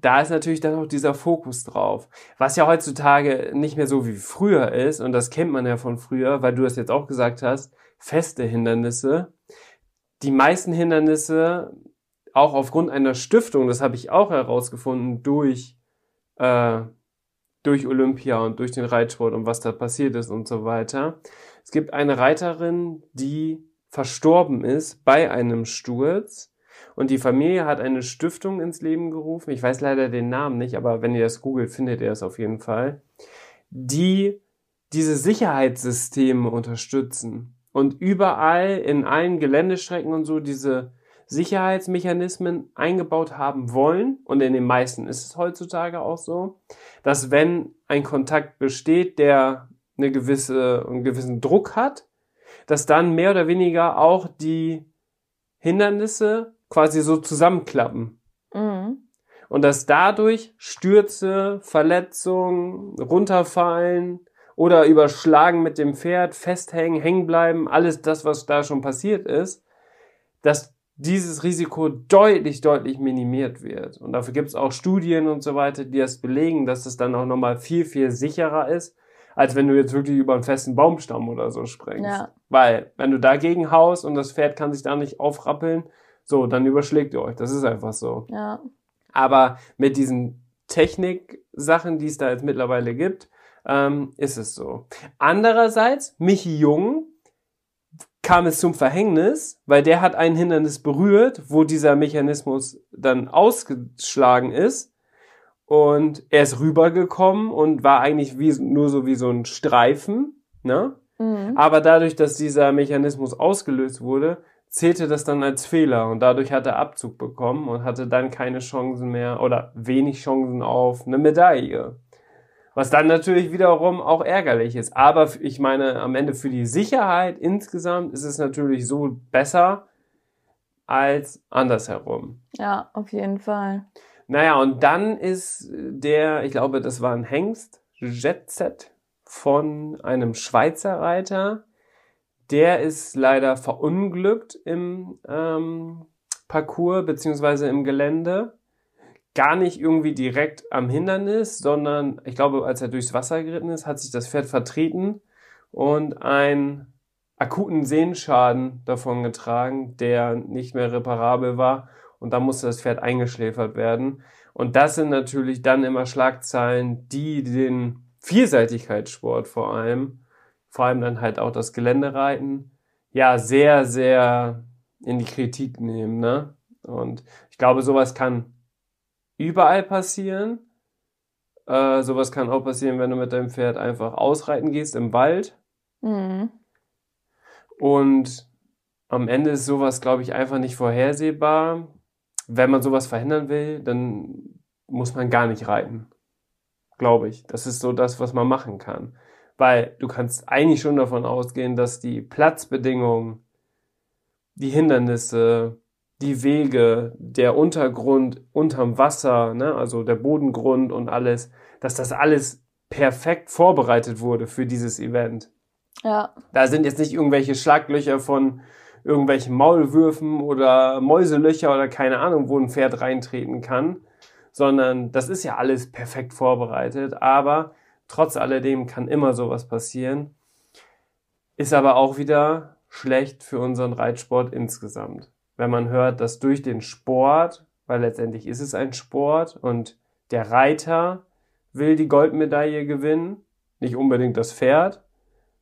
da ist natürlich dann auch dieser Fokus drauf. Was ja heutzutage nicht mehr so wie früher ist, und das kennt man ja von früher, weil du das jetzt auch gesagt hast, feste Hindernisse. Die meisten Hindernisse, auch aufgrund einer Stiftung, das habe ich auch herausgefunden, durch, äh, durch Olympia und durch den Reitsport und was da passiert ist und so weiter. Es gibt eine Reiterin, die verstorben ist bei einem Sturz Und die Familie hat eine Stiftung ins Leben gerufen. Ich weiß leider den Namen nicht, aber wenn ihr das googelt, findet ihr es auf jeden Fall. Die diese Sicherheitssysteme unterstützen und überall in allen Geländestrecken und so diese Sicherheitsmechanismen eingebaut haben wollen, und in den meisten ist es heutzutage auch so, dass wenn ein Kontakt besteht, der eine gewisse, einen gewissen Druck hat, dass dann mehr oder weniger auch die Hindernisse quasi so zusammenklappen. Mhm. Und dass dadurch Stürze, Verletzungen, runterfallen oder überschlagen mit dem Pferd, festhängen, hängen bleiben, alles das, was da schon passiert ist, dass dieses Risiko deutlich, deutlich minimiert wird. Und dafür gibt es auch Studien und so weiter, die das belegen, dass es dann auch nochmal viel, viel sicherer ist, als wenn du jetzt wirklich über einen festen Baumstamm oder so springst. Ja. Weil, wenn du dagegen haust und das Pferd kann sich da nicht aufrappeln, so, dann überschlägt ihr euch. Das ist einfach so. Ja. Aber mit diesen Technik-Sachen, die es da jetzt mittlerweile gibt, ähm, ist es so. Andererseits, Michi Jung, kam es zum Verhängnis, weil der hat ein Hindernis berührt, wo dieser Mechanismus dann ausgeschlagen ist. Und er ist rübergekommen und war eigentlich wie, nur so wie so ein Streifen, ne? Mhm. Aber dadurch, dass dieser Mechanismus ausgelöst wurde, zählte das dann als Fehler und dadurch hat er Abzug bekommen und hatte dann keine Chancen mehr oder wenig Chancen auf eine Medaille. Was dann natürlich wiederum auch ärgerlich ist. Aber ich meine, am Ende für die Sicherheit insgesamt ist es natürlich so besser als andersherum. Ja, auf jeden Fall. Naja, und dann ist der, ich glaube, das war ein Hengst, Jetset von einem Schweizer Reiter. Der ist leider verunglückt im ähm, Parcours beziehungsweise im Gelände gar nicht irgendwie direkt am Hindernis, sondern ich glaube, als er durchs Wasser geritten ist, hat sich das Pferd vertreten und einen akuten Sehenschaden davon getragen, der nicht mehr reparabel war und da musste das Pferd eingeschläfert werden. Und das sind natürlich dann immer Schlagzeilen, die den Vielseitigkeitssport vor allem, vor allem dann halt auch das Geländereiten, ja, sehr, sehr in die Kritik nehmen, ne? Und ich glaube, sowas kann überall passieren. Äh, sowas kann auch passieren, wenn du mit deinem Pferd einfach ausreiten gehst im Wald. Mhm. Und am Ende ist sowas, glaube ich, einfach nicht vorhersehbar. Wenn man sowas verhindern will, dann muss man gar nicht reiten. Glaube ich. Das ist so das, was man machen kann. Weil du kannst eigentlich schon davon ausgehen, dass die Platzbedingungen, die Hindernisse, die Wege, der Untergrund unterm Wasser, ne, also der Bodengrund und alles, dass das alles perfekt vorbereitet wurde für dieses Event. Ja. Da sind jetzt nicht irgendwelche Schlaglöcher von irgendwelchen Maulwürfen oder Mäuselöcher oder keine Ahnung, wo ein Pferd reintreten kann, sondern das ist ja alles perfekt vorbereitet, aber trotz alledem kann immer sowas passieren. Ist aber auch wieder schlecht für unseren Reitsport insgesamt wenn man hört, dass durch den Sport, weil letztendlich ist es ein Sport und der Reiter will die Goldmedaille gewinnen, nicht unbedingt das Pferd,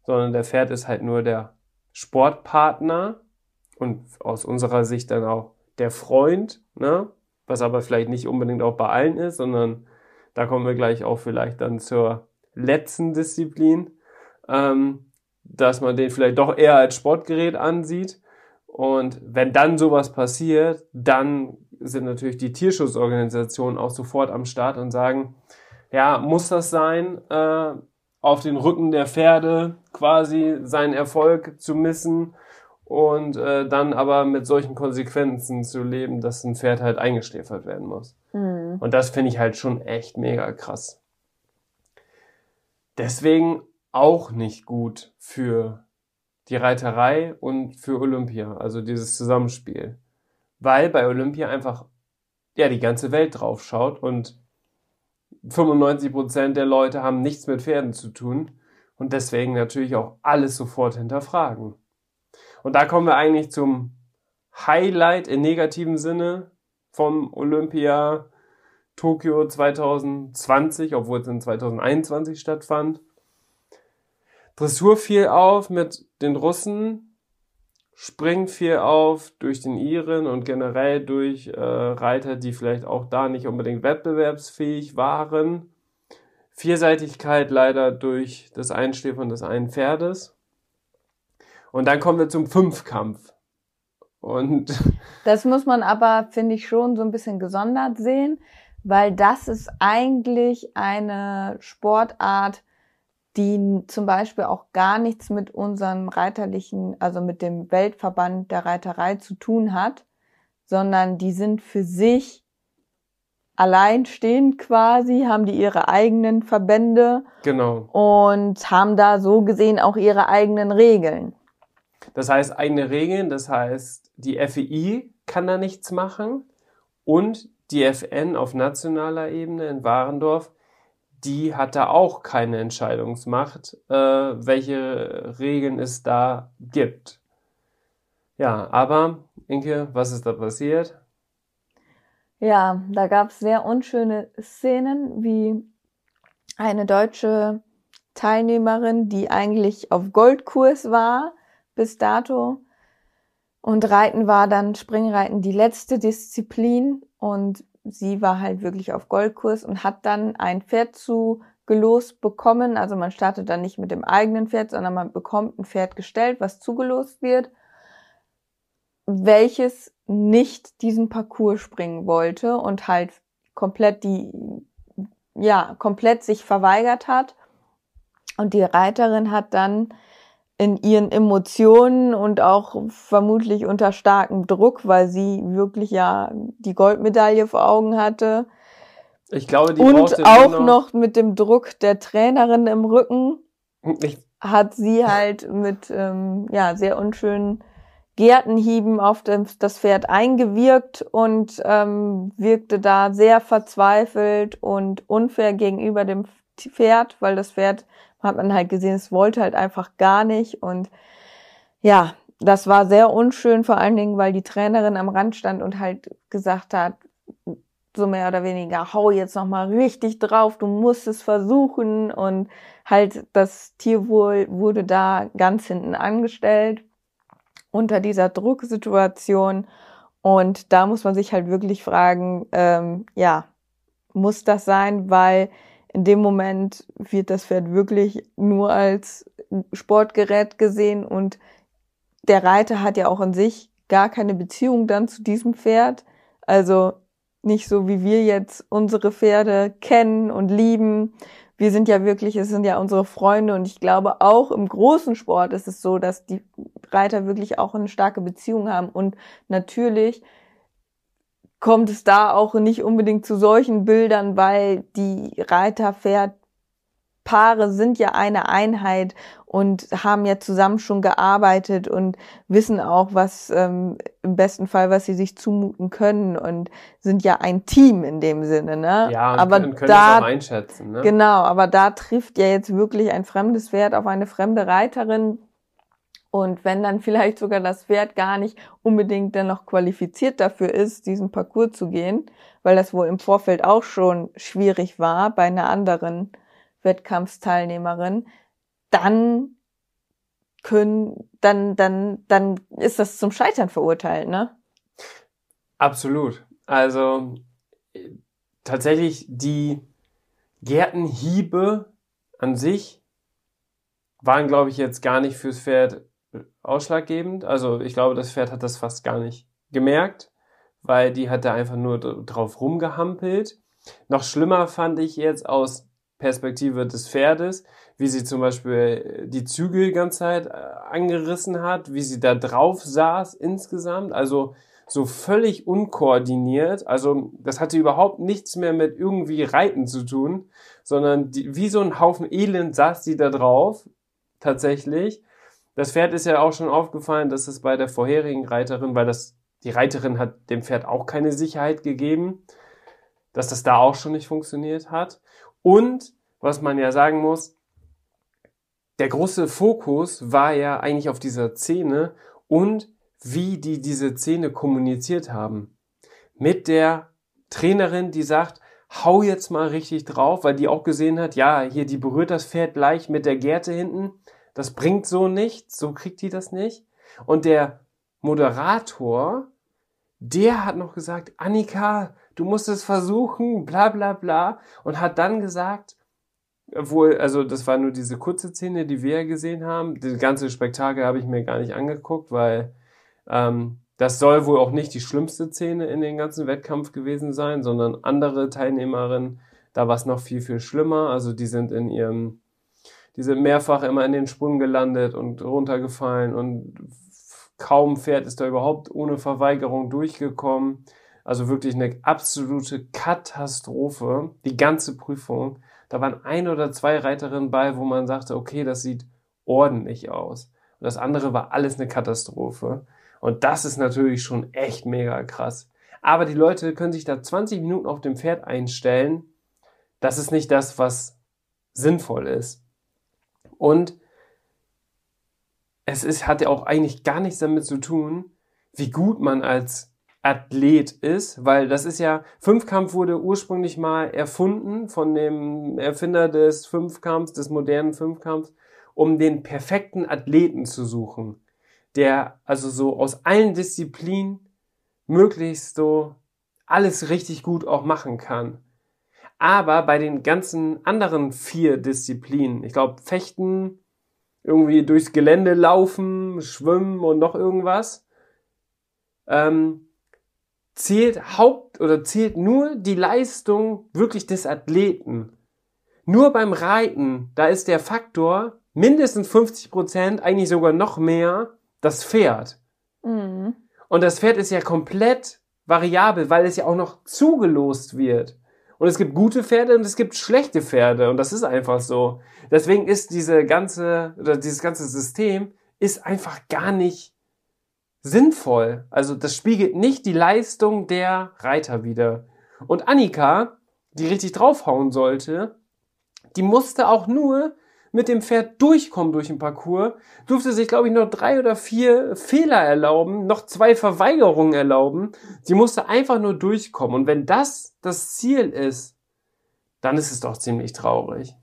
sondern der Pferd ist halt nur der Sportpartner und aus unserer Sicht dann auch der Freund, ne? was aber vielleicht nicht unbedingt auch bei allen ist, sondern da kommen wir gleich auch vielleicht dann zur letzten Disziplin, ähm, dass man den vielleicht doch eher als Sportgerät ansieht und wenn dann sowas passiert, dann sind natürlich die Tierschutzorganisationen auch sofort am Start und sagen, ja, muss das sein, äh, auf den Rücken der Pferde quasi seinen Erfolg zu missen und äh, dann aber mit solchen Konsequenzen zu leben, dass ein Pferd halt eingeschläfert werden muss. Mhm. Und das finde ich halt schon echt mega krass. Deswegen auch nicht gut für die Reiterei und für Olympia, also dieses Zusammenspiel. Weil bei Olympia einfach ja die ganze Welt drauf schaut und 95 Prozent der Leute haben nichts mit Pferden zu tun und deswegen natürlich auch alles sofort hinterfragen. Und da kommen wir eigentlich zum Highlight in negativem Sinne vom Olympia Tokio 2020, obwohl es in 2021 stattfand. Dressur fiel auf mit den Russen. springt viel auf durch den Iren und generell durch äh, Reiter, die vielleicht auch da nicht unbedingt wettbewerbsfähig waren. Vielseitigkeit leider durch das Einschläfern des einen Pferdes. Und dann kommen wir zum Fünfkampf. Und das muss man aber, finde ich, schon so ein bisschen gesondert sehen, weil das ist eigentlich eine Sportart, die zum Beispiel auch gar nichts mit unserem reiterlichen, also mit dem Weltverband der Reiterei zu tun hat, sondern die sind für sich alleinstehend quasi, haben die ihre eigenen Verbände. Genau. Und haben da so gesehen auch ihre eigenen Regeln. Das heißt, eigene Regeln, das heißt, die FEI kann da nichts machen und die FN auf nationaler Ebene in Warendorf, die hat da auch keine Entscheidungsmacht, äh, welche Regeln es da gibt. Ja, aber Inke, was ist da passiert? Ja, da gab es sehr unschöne Szenen, wie eine deutsche Teilnehmerin, die eigentlich auf Goldkurs war bis dato. Und Reiten war dann Springreiten die letzte Disziplin und sie war halt wirklich auf Goldkurs und hat dann ein Pferd zu gelost bekommen. Also man startet dann nicht mit dem eigenen Pferd, sondern man bekommt ein Pferd gestellt, was zugelost wird, welches nicht diesen Parcours springen wollte und halt komplett die, ja, komplett sich verweigert hat. Und die Reiterin hat dann in ihren Emotionen und auch vermutlich unter starkem Druck, weil sie wirklich ja die Goldmedaille vor Augen hatte. Ich glaube, die und auch noch, noch mit dem Druck der Trainerin im Rücken ich hat sie halt mit ähm, ja sehr unschönen Gärtenhieben auf das Pferd eingewirkt und ähm, wirkte da sehr verzweifelt und unfair gegenüber dem Pferd, weil das Pferd, hat man halt gesehen, es wollte halt einfach gar nicht. Und ja, das war sehr unschön, vor allen Dingen, weil die Trainerin am Rand stand und halt gesagt hat, so mehr oder weniger, hau jetzt nochmal richtig drauf, du musst es versuchen. Und halt das Tierwohl wurde da ganz hinten angestellt unter dieser Drucksituation. Und da muss man sich halt wirklich fragen, ähm, ja, muss das sein, weil in dem Moment wird das Pferd wirklich nur als Sportgerät gesehen und der Reiter hat ja auch an sich gar keine Beziehung dann zu diesem Pferd. Also nicht so, wie wir jetzt unsere Pferde kennen und lieben, wir sind ja wirklich, es sind ja unsere Freunde und ich glaube auch im großen Sport ist es so, dass die Reiter wirklich auch eine starke Beziehung haben und natürlich kommt es da auch nicht unbedingt zu solchen Bildern, weil die Reiter-Pferd-Paare sind ja eine Einheit und haben ja zusammen schon gearbeitet und wissen auch, was ähm, im besten Fall, was sie sich zumuten können und sind ja ein Team in dem Sinne, ne? Ja, und aber können, können da, einschätzen, ne? Genau, aber da trifft ja jetzt wirklich ein fremdes Pferd auf eine fremde Reiterin. Und wenn dann vielleicht sogar das Pferd gar nicht unbedingt dann noch qualifiziert dafür ist, diesen Parcours zu gehen, weil das wohl im Vorfeld auch schon schwierig war bei einer anderen Wettkampfsteilnehmerin, dann können, dann, dann, dann ist das zum Scheitern verurteilt, ne? Absolut. Also tatsächlich die Gärtenhiebe an sich waren, glaube ich, jetzt gar nicht fürs Pferd ausschlaggebend. Also ich glaube, das Pferd hat das fast gar nicht gemerkt, weil die hat da einfach nur drauf rumgehampelt. Noch schlimmer fand ich jetzt aus Perspektive des Pferdes, wie sie zum Beispiel die Zügel die ganze Zeit äh, angerissen hat, wie sie da drauf saß insgesamt, also so völlig unkoordiniert. Also das hatte überhaupt nichts mehr mit irgendwie Reiten zu tun, sondern die, wie so ein Haufen Elend saß sie da drauf, tatsächlich. Das Pferd ist ja auch schon aufgefallen, dass es bei der vorherigen Reiterin, weil das, die Reiterin hat dem Pferd auch keine Sicherheit gegeben, dass das da auch schon nicht funktioniert hat. Und, was man ja sagen muss, der große Fokus war ja eigentlich auf dieser Szene und wie die diese Szene kommuniziert haben. Mit der Trainerin, die sagt, hau jetzt mal richtig drauf, weil die auch gesehen hat, ja, hier, die berührt das Pferd gleich mit der Gerte hinten. Das bringt so nichts, so kriegt die das nicht. Und der Moderator, der hat noch gesagt, Annika, du musst es versuchen, bla bla bla, und hat dann gesagt, obwohl, also das war nur diese kurze Szene, die wir gesehen haben. Das ganze Spektakel habe ich mir gar nicht angeguckt, weil ähm, das soll wohl auch nicht die schlimmste Szene in den ganzen Wettkampf gewesen sein, sondern andere Teilnehmerinnen, da war es noch viel, viel schlimmer. Also die sind in ihrem, die sind mehrfach immer in den Sprung gelandet und runtergefallen und kaum Pferd ist da überhaupt ohne Verweigerung durchgekommen. Also wirklich eine absolute Katastrophe, die ganze Prüfung. Da waren ein oder zwei Reiterinnen bei, wo man sagte, okay, das sieht ordentlich aus. Und das andere war alles eine Katastrophe. Und das ist natürlich schon echt mega krass. Aber die Leute können sich da 20 Minuten auf dem Pferd einstellen. Das ist nicht das, was sinnvoll ist. Und es ist, hat ja auch eigentlich gar nichts damit zu tun, wie gut man als Athlet ist, weil das ist ja, Fünfkampf wurde ursprünglich mal erfunden von dem Erfinder des Fünfkampfs, des modernen Fünfkampfs, um den perfekten Athleten zu suchen, der also so aus allen Disziplinen möglichst so alles richtig gut auch machen kann. Aber bei den ganzen anderen vier Disziplinen, ich glaube Fechten, irgendwie durchs Gelände laufen, schwimmen und noch irgendwas, ähm, zählt Haupt oder zählt nur die Leistung wirklich des Athleten. Nur beim Reiten, da ist der Faktor mindestens 50 Prozent, eigentlich sogar noch mehr, das Pferd. Mhm. Und das Pferd ist ja komplett variabel, weil es ja auch noch zugelost wird. Und es gibt gute Pferde und es gibt schlechte Pferde. Und das ist einfach so. Deswegen ist diese ganze, oder dieses ganze System ist einfach gar nicht sinnvoll. Also das spiegelt nicht die Leistung der Reiter wider. Und Annika, die richtig draufhauen sollte, die musste auch nur mit dem Pferd durchkommen durch den Parcours, durfte sich, glaube ich, noch drei oder vier Fehler erlauben, noch zwei Verweigerungen erlauben. Sie musste einfach nur durchkommen. Und wenn das das Ziel ist, dann ist es doch ziemlich traurig.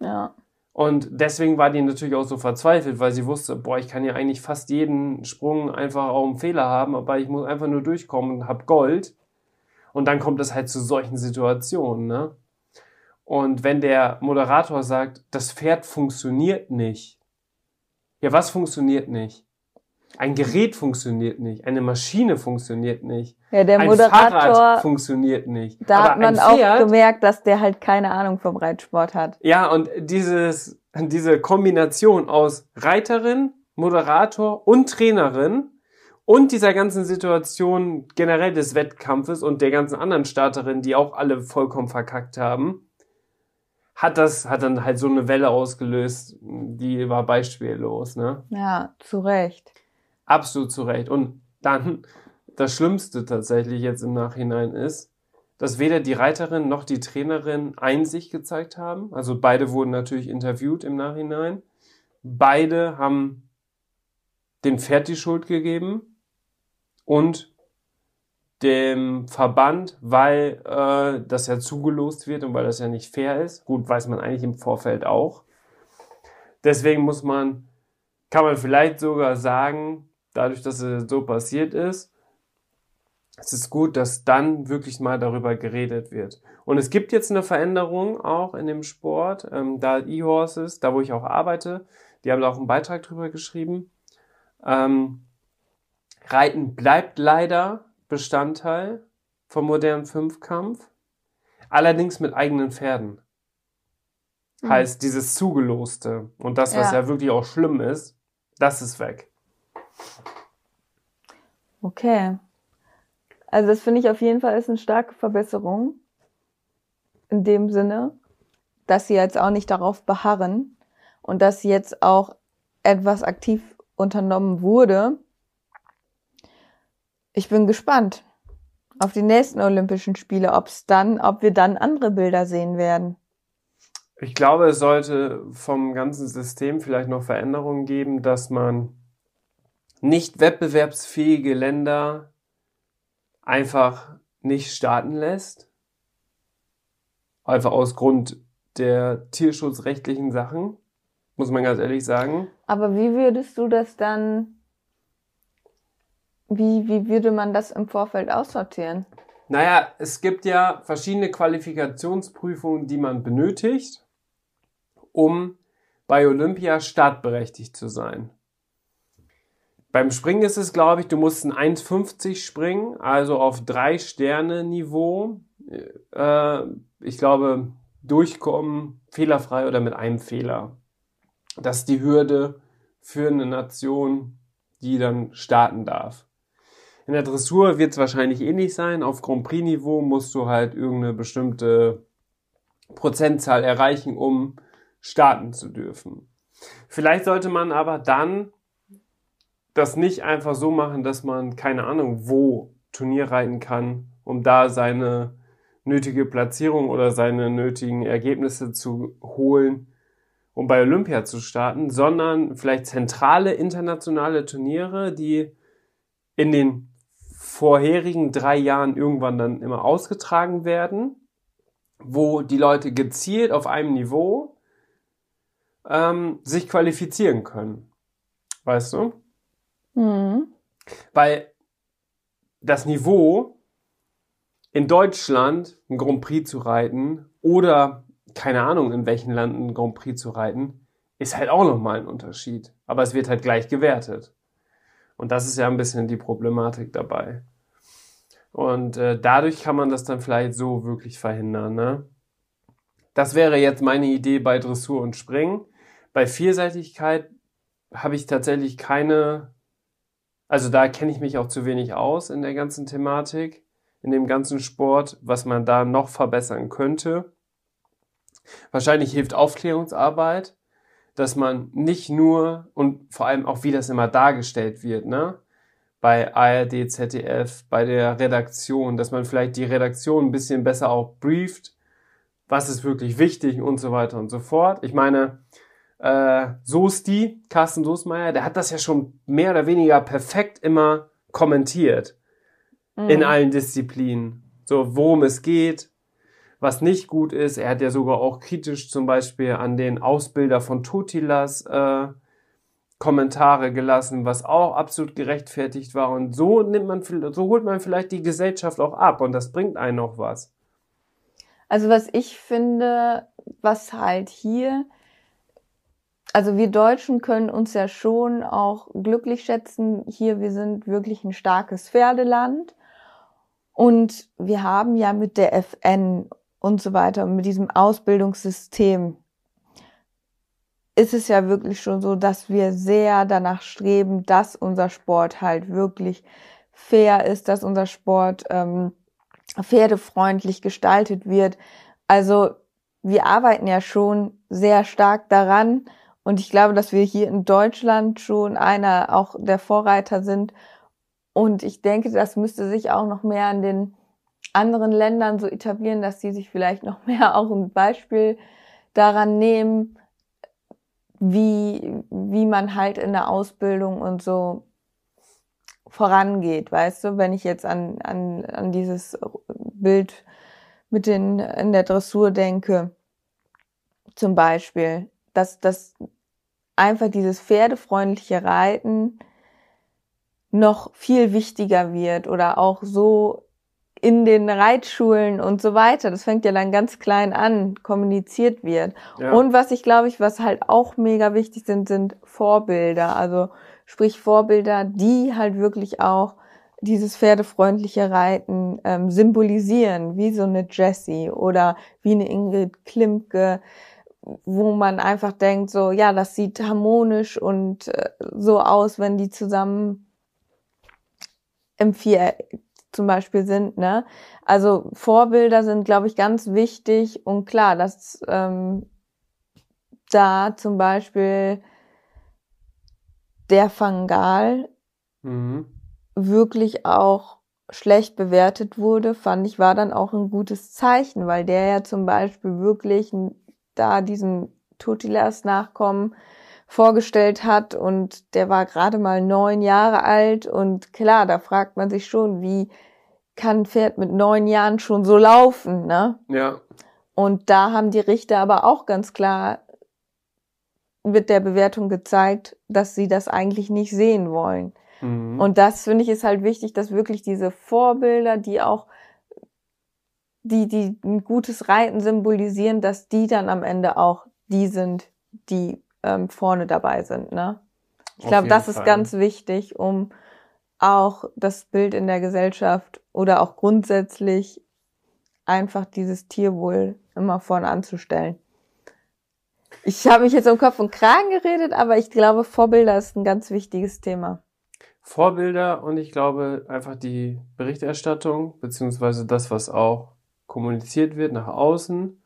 Ja. Und deswegen war die natürlich auch so verzweifelt, weil sie wusste, boah, ich kann ja eigentlich fast jeden Sprung einfach auch einen Fehler haben, aber ich muss einfach nur durchkommen und hab Gold. Und dann kommt es halt zu solchen Situationen, ne? Und wenn der Moderator sagt, das Pferd funktioniert nicht, ja, was funktioniert nicht? Ein Gerät funktioniert nicht, eine Maschine funktioniert nicht. Ja, der ein Moderator Fahrrad funktioniert nicht. Da hat man ein auch Pferd, gemerkt, dass der halt keine Ahnung vom Reitsport hat. Ja, und dieses, diese Kombination aus Reiterin, Moderator und Trainerin und dieser ganzen Situation generell des Wettkampfes und der ganzen anderen Starterinnen, die auch alle vollkommen verkackt haben, hat das, hat dann halt so eine Welle ausgelöst, die war beispiellos, ne? Ja, zu Recht. Absolut zu Recht. Und dann das Schlimmste tatsächlich jetzt im Nachhinein ist, dass weder die Reiterin noch die Trainerin Einsicht gezeigt haben. Also beide wurden natürlich interviewt im Nachhinein. Beide haben dem Pferd die Schuld gegeben und dem Verband, weil äh, das ja zugelost wird und weil das ja nicht fair ist. Gut, weiß man eigentlich im Vorfeld auch. Deswegen muss man, kann man vielleicht sogar sagen, dadurch, dass es so passiert ist, es ist gut, dass dann wirklich mal darüber geredet wird. Und es gibt jetzt eine Veränderung auch in dem Sport. Ähm, da E-Horses, da wo ich auch arbeite, die haben da auch einen Beitrag drüber geschrieben. Ähm, Reiten bleibt leider Bestandteil vom modernen Fünfkampf, allerdings mit eigenen Pferden. Mhm. Heißt, dieses Zugeloste und das, was Ja. ja wirklich auch schlimm ist, das ist weg. Okay. Also das finde ich auf jeden Fall ist eine starke Verbesserung. In dem Sinne, dass sie jetzt auch nicht darauf beharren und dass jetzt auch etwas aktiv unternommen wurde. Ich bin gespannt auf die nächsten Olympischen Spiele, ob es dann, ob wir dann andere Bilder sehen werden. Ich glaube, es sollte vom ganzen System vielleicht noch Veränderungen geben, dass man nicht wettbewerbsfähige Länder einfach nicht starten lässt. Einfach aus Grund der tierschutzrechtlichen Sachen, muss man ganz ehrlich sagen. Aber wie würdest du das dann Wie, wie würde man das im Vorfeld aussortieren? Naja, es gibt ja verschiedene Qualifikationsprüfungen, die man benötigt, um bei Olympia startberechtigt zu sein. Beim Springen ist es, glaube ich, du musst ein 1,50 springen, also auf 3 Sterne Niveau. Äh, ich glaube, durchkommen, fehlerfrei oder mit einem Fehler. Das ist die Hürde für eine Nation, die dann starten darf. In der Dressur wird es wahrscheinlich ähnlich sein. Auf Grand Prix-Niveau musst du halt irgendeine bestimmte Prozentzahl erreichen, um starten zu dürfen. Vielleicht sollte man aber dann das nicht einfach so machen, dass man keine Ahnung wo Turnier reiten kann, um da seine nötige Platzierung oder seine nötigen Ergebnisse zu holen, um bei Olympia zu starten, sondern vielleicht zentrale internationale Turniere, die in den vorherigen drei Jahren irgendwann dann immer ausgetragen werden, wo die Leute gezielt auf einem Niveau ähm, sich qualifizieren können. Weißt du? Mhm. Weil das Niveau in Deutschland ein Grand Prix zu reiten oder keine Ahnung in welchen Land ein Grand Prix zu reiten, ist halt auch nochmal ein Unterschied. Aber es wird halt gleich gewertet. Und das ist ja ein bisschen die Problematik dabei. Und äh, dadurch kann man das dann vielleicht so wirklich verhindern. Ne? Das wäre jetzt meine Idee bei Dressur und Springen. Bei Vielseitigkeit habe ich tatsächlich keine, also da kenne ich mich auch zu wenig aus in der ganzen Thematik, in dem ganzen Sport, was man da noch verbessern könnte. Wahrscheinlich hilft Aufklärungsarbeit, dass man nicht nur und vor allem auch wie das immer dargestellt wird, ne? Bei ARD, ZDF, bei der Redaktion, dass man vielleicht die Redaktion ein bisschen besser auch brieft, was ist wirklich wichtig und so weiter und so fort. Ich meine, äh, Soesti, Carsten Soestmeier, der hat das ja schon mehr oder weniger perfekt immer kommentiert. Mhm. In allen Disziplinen. So, worum es geht, was nicht gut ist. Er hat ja sogar auch kritisch zum Beispiel an den Ausbilder von Totilas äh, Kommentare gelassen, was auch absolut gerechtfertigt war. Und so nimmt man, so holt man vielleicht die Gesellschaft auch ab und das bringt einen noch was. Also was ich finde, was halt hier, also wir Deutschen können uns ja schon auch glücklich schätzen. Hier, wir sind wirklich ein starkes Pferdeland. Und wir haben ja mit der FN und so weiter. Und mit diesem Ausbildungssystem ist es ja wirklich schon so, dass wir sehr danach streben, dass unser Sport halt wirklich fair ist, dass unser Sport ähm, pferdefreundlich gestaltet wird. Also wir arbeiten ja schon sehr stark daran und ich glaube, dass wir hier in Deutschland schon einer auch der Vorreiter sind. Und ich denke, das müsste sich auch noch mehr an den anderen Ländern so etablieren, dass sie sich vielleicht noch mehr auch ein Beispiel daran nehmen, wie, wie man halt in der Ausbildung und so vorangeht, weißt du, wenn ich jetzt an, an, an dieses Bild mit den, in der Dressur denke, zum Beispiel, dass, dass einfach dieses pferdefreundliche Reiten noch viel wichtiger wird oder auch so in den Reitschulen und so weiter. Das fängt ja dann ganz klein an, kommuniziert wird. Ja. Und was ich glaube ich, was halt auch mega wichtig sind, sind Vorbilder. Also sprich Vorbilder, die halt wirklich auch dieses pferdefreundliche Reiten ähm, symbolisieren, wie so eine Jessie oder wie eine Ingrid Klimke, wo man einfach denkt, so ja, das sieht harmonisch und äh, so aus, wenn die zusammen im Viereck zum Beispiel sind. Ne? Also Vorbilder sind, glaube ich, ganz wichtig und klar, dass ähm, da zum Beispiel der Fangal mhm. wirklich auch schlecht bewertet wurde, fand ich, war dann auch ein gutes Zeichen, weil der ja zum Beispiel wirklich da diesen Totilas Nachkommen vorgestellt hat und der war gerade mal neun Jahre alt und klar, da fragt man sich schon, wie kann ein Pferd mit neun Jahren schon so laufen, ne? Ja. Und da haben die Richter aber auch ganz klar mit der Bewertung gezeigt, dass sie das eigentlich nicht sehen wollen. Mhm. Und das finde ich ist halt wichtig, dass wirklich diese Vorbilder, die auch die, die ein gutes Reiten symbolisieren, dass die dann am Ende auch die sind, die ähm, vorne dabei sind. Ne? Ich glaube, das Fall. ist ganz wichtig, um auch das Bild in der Gesellschaft oder auch grundsätzlich einfach dieses Tierwohl immer vorne anzustellen. Ich habe mich jetzt um Kopf und Kragen geredet, aber ich glaube, Vorbilder ist ein ganz wichtiges Thema. Vorbilder und ich glaube einfach die Berichterstattung, beziehungsweise das, was auch kommuniziert wird nach außen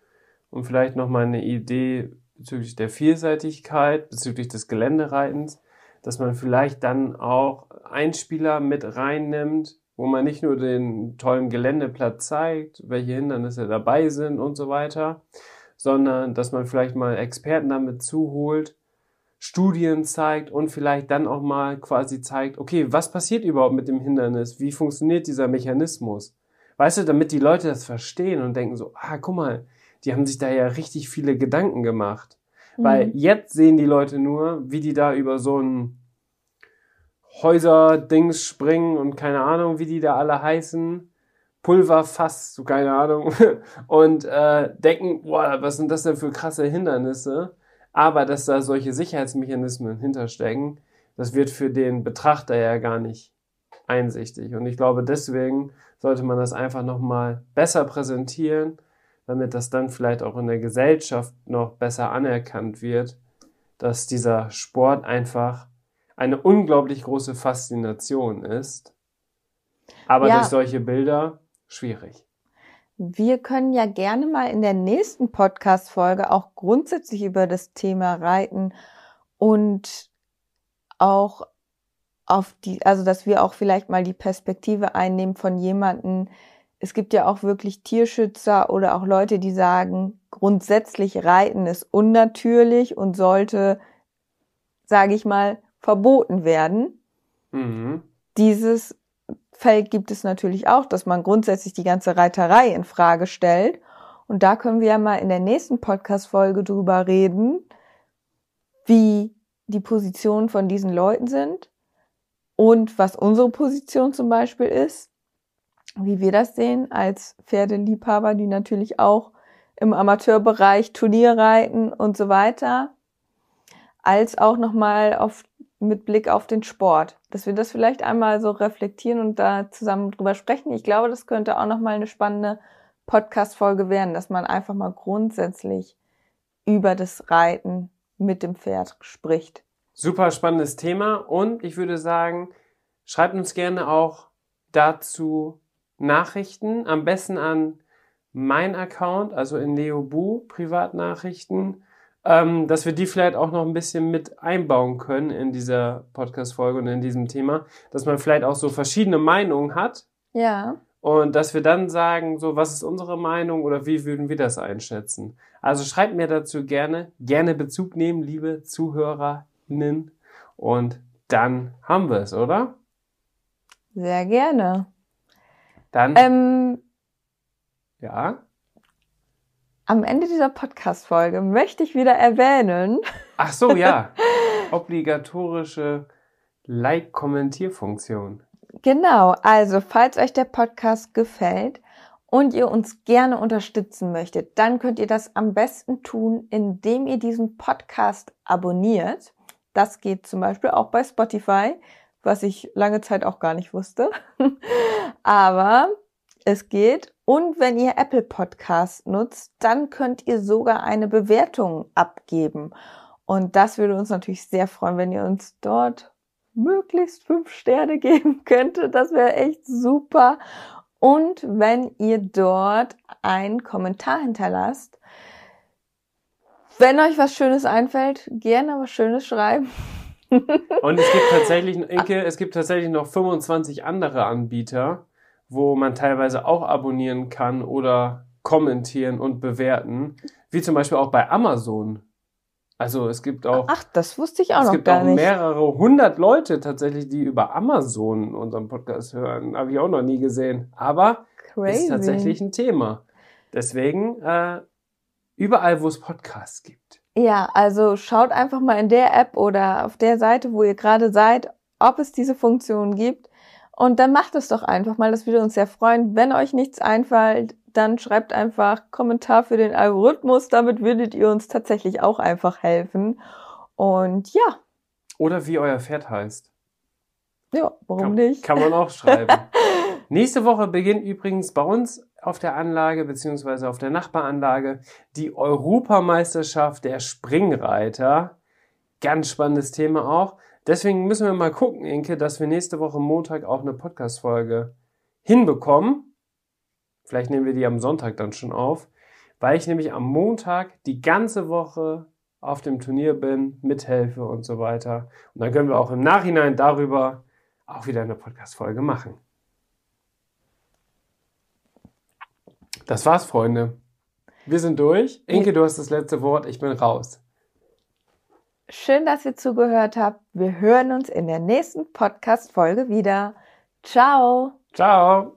und vielleicht nochmal eine Idee bezüglich der Vielseitigkeit, bezüglich des Geländereitens, dass man vielleicht dann auch Einspieler mit reinnimmt, wo man nicht nur den tollen Geländeplatz zeigt, welche Hindernisse dabei sind und so weiter, sondern dass man vielleicht mal Experten damit zuholt, Studien zeigt und vielleicht dann auch mal quasi zeigt, okay, was passiert überhaupt mit dem Hindernis? Wie funktioniert dieser Mechanismus? Weißt du, damit die Leute das verstehen und denken so, ah, guck mal, die haben sich da ja richtig viele Gedanken gemacht. Mhm. Weil jetzt sehen die Leute nur, wie die da über so ein Häuser-Dings springen und keine Ahnung, wie die da alle heißen. Pulverfass, so keine Ahnung. und äh, denken, boah, was sind das denn für krasse Hindernisse? Aber dass da solche Sicherheitsmechanismen hinterstecken, das wird für den Betrachter ja gar nicht einsichtig. Und ich glaube, deswegen sollte man das einfach nochmal besser präsentieren damit das dann vielleicht auch in der Gesellschaft noch besser anerkannt wird, dass dieser Sport einfach eine unglaublich große Faszination ist. Aber ja. durch solche Bilder schwierig. Wir können ja gerne mal in der nächsten Podcast-Folge auch grundsätzlich über das Thema Reiten und auch auf die, also dass wir auch vielleicht mal die Perspektive einnehmen von jemanden, es gibt ja auch wirklich Tierschützer oder auch Leute, die sagen, grundsätzlich Reiten ist unnatürlich und sollte, sage ich mal, verboten werden. Mhm. Dieses Feld gibt es natürlich auch, dass man grundsätzlich die ganze Reiterei in Frage stellt. Und da können wir ja mal in der nächsten Podcast-Folge drüber reden, wie die Positionen von diesen Leuten sind und was unsere Position zum Beispiel ist wie wir das sehen, als Pferdeliebhaber, die natürlich auch im Amateurbereich Turnier reiten und so weiter, als auch nochmal auf, mit Blick auf den Sport. Dass wir das vielleicht einmal so reflektieren und da zusammen drüber sprechen. Ich glaube, das könnte auch nochmal eine spannende Podcast-Folge werden, dass man einfach mal grundsätzlich über das Reiten mit dem Pferd spricht. Super spannendes Thema und ich würde sagen, schreibt uns gerne auch dazu Nachrichten, am besten an mein Account, also in Neobu Privatnachrichten, ähm, dass wir die vielleicht auch noch ein bisschen mit einbauen können in dieser Podcast-Folge und in diesem Thema, dass man vielleicht auch so verschiedene Meinungen hat. Ja. Und dass wir dann sagen, so, was ist unsere Meinung oder wie würden wir das einschätzen? Also schreibt mir dazu gerne, gerne Bezug nehmen, liebe ZuhörerInnen. Und dann haben wir es, oder? Sehr gerne. Dann. Ähm, ja. Am Ende dieser Podcast-Folge möchte ich wieder erwähnen. Ach so, ja. Obligatorische Like-Kommentierfunktion. Genau. Also, falls euch der Podcast gefällt und ihr uns gerne unterstützen möchtet, dann könnt ihr das am besten tun, indem ihr diesen Podcast abonniert. Das geht zum Beispiel auch bei Spotify was ich lange Zeit auch gar nicht wusste. Aber es geht. Und wenn ihr Apple Podcast nutzt, dann könnt ihr sogar eine Bewertung abgeben. Und das würde uns natürlich sehr freuen, wenn ihr uns dort möglichst fünf Sterne geben könntet. Das wäre echt super. Und wenn ihr dort einen Kommentar hinterlasst, wenn euch was Schönes einfällt, gerne was Schönes schreiben. Und es gibt tatsächlich, Inke, es gibt tatsächlich noch 25 andere Anbieter, wo man teilweise auch abonnieren kann oder kommentieren und bewerten. Wie zum Beispiel auch bei Amazon. Also es gibt auch. Ach, das wusste ich auch noch gar nicht. Es gibt auch mehrere hundert Leute tatsächlich, die über Amazon unseren Podcast hören. Habe ich auch noch nie gesehen. Aber Crazy. ist tatsächlich ein Thema. Deswegen äh, überall, wo es Podcasts gibt. Ja, also schaut einfach mal in der App oder auf der Seite, wo ihr gerade seid, ob es diese Funktion gibt. Und dann macht es doch einfach mal, das würde uns sehr freuen. Wenn euch nichts einfällt, dann schreibt einfach Kommentar für den Algorithmus. Damit würdet ihr uns tatsächlich auch einfach helfen. Und ja. Oder wie euer Pferd heißt. Ja, warum kann, nicht? Kann man auch schreiben. Nächste Woche beginnt übrigens bei uns auf der Anlage beziehungsweise auf der Nachbaranlage die Europameisterschaft der Springreiter. Ganz spannendes Thema auch. Deswegen müssen wir mal gucken, Inke, dass wir nächste Woche Montag auch eine Podcast-Folge hinbekommen. Vielleicht nehmen wir die am Sonntag dann schon auf, weil ich nämlich am Montag die ganze Woche auf dem Turnier bin, mithelfe und so weiter. Und dann können wir auch im Nachhinein darüber auch wieder eine Podcast-Folge machen. Das war's, Freunde. Wir sind durch. Inke, du hast das letzte Wort. Ich bin raus. Schön, dass ihr zugehört habt. Wir hören uns in der nächsten Podcast-Folge wieder. Ciao. Ciao.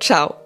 ciao.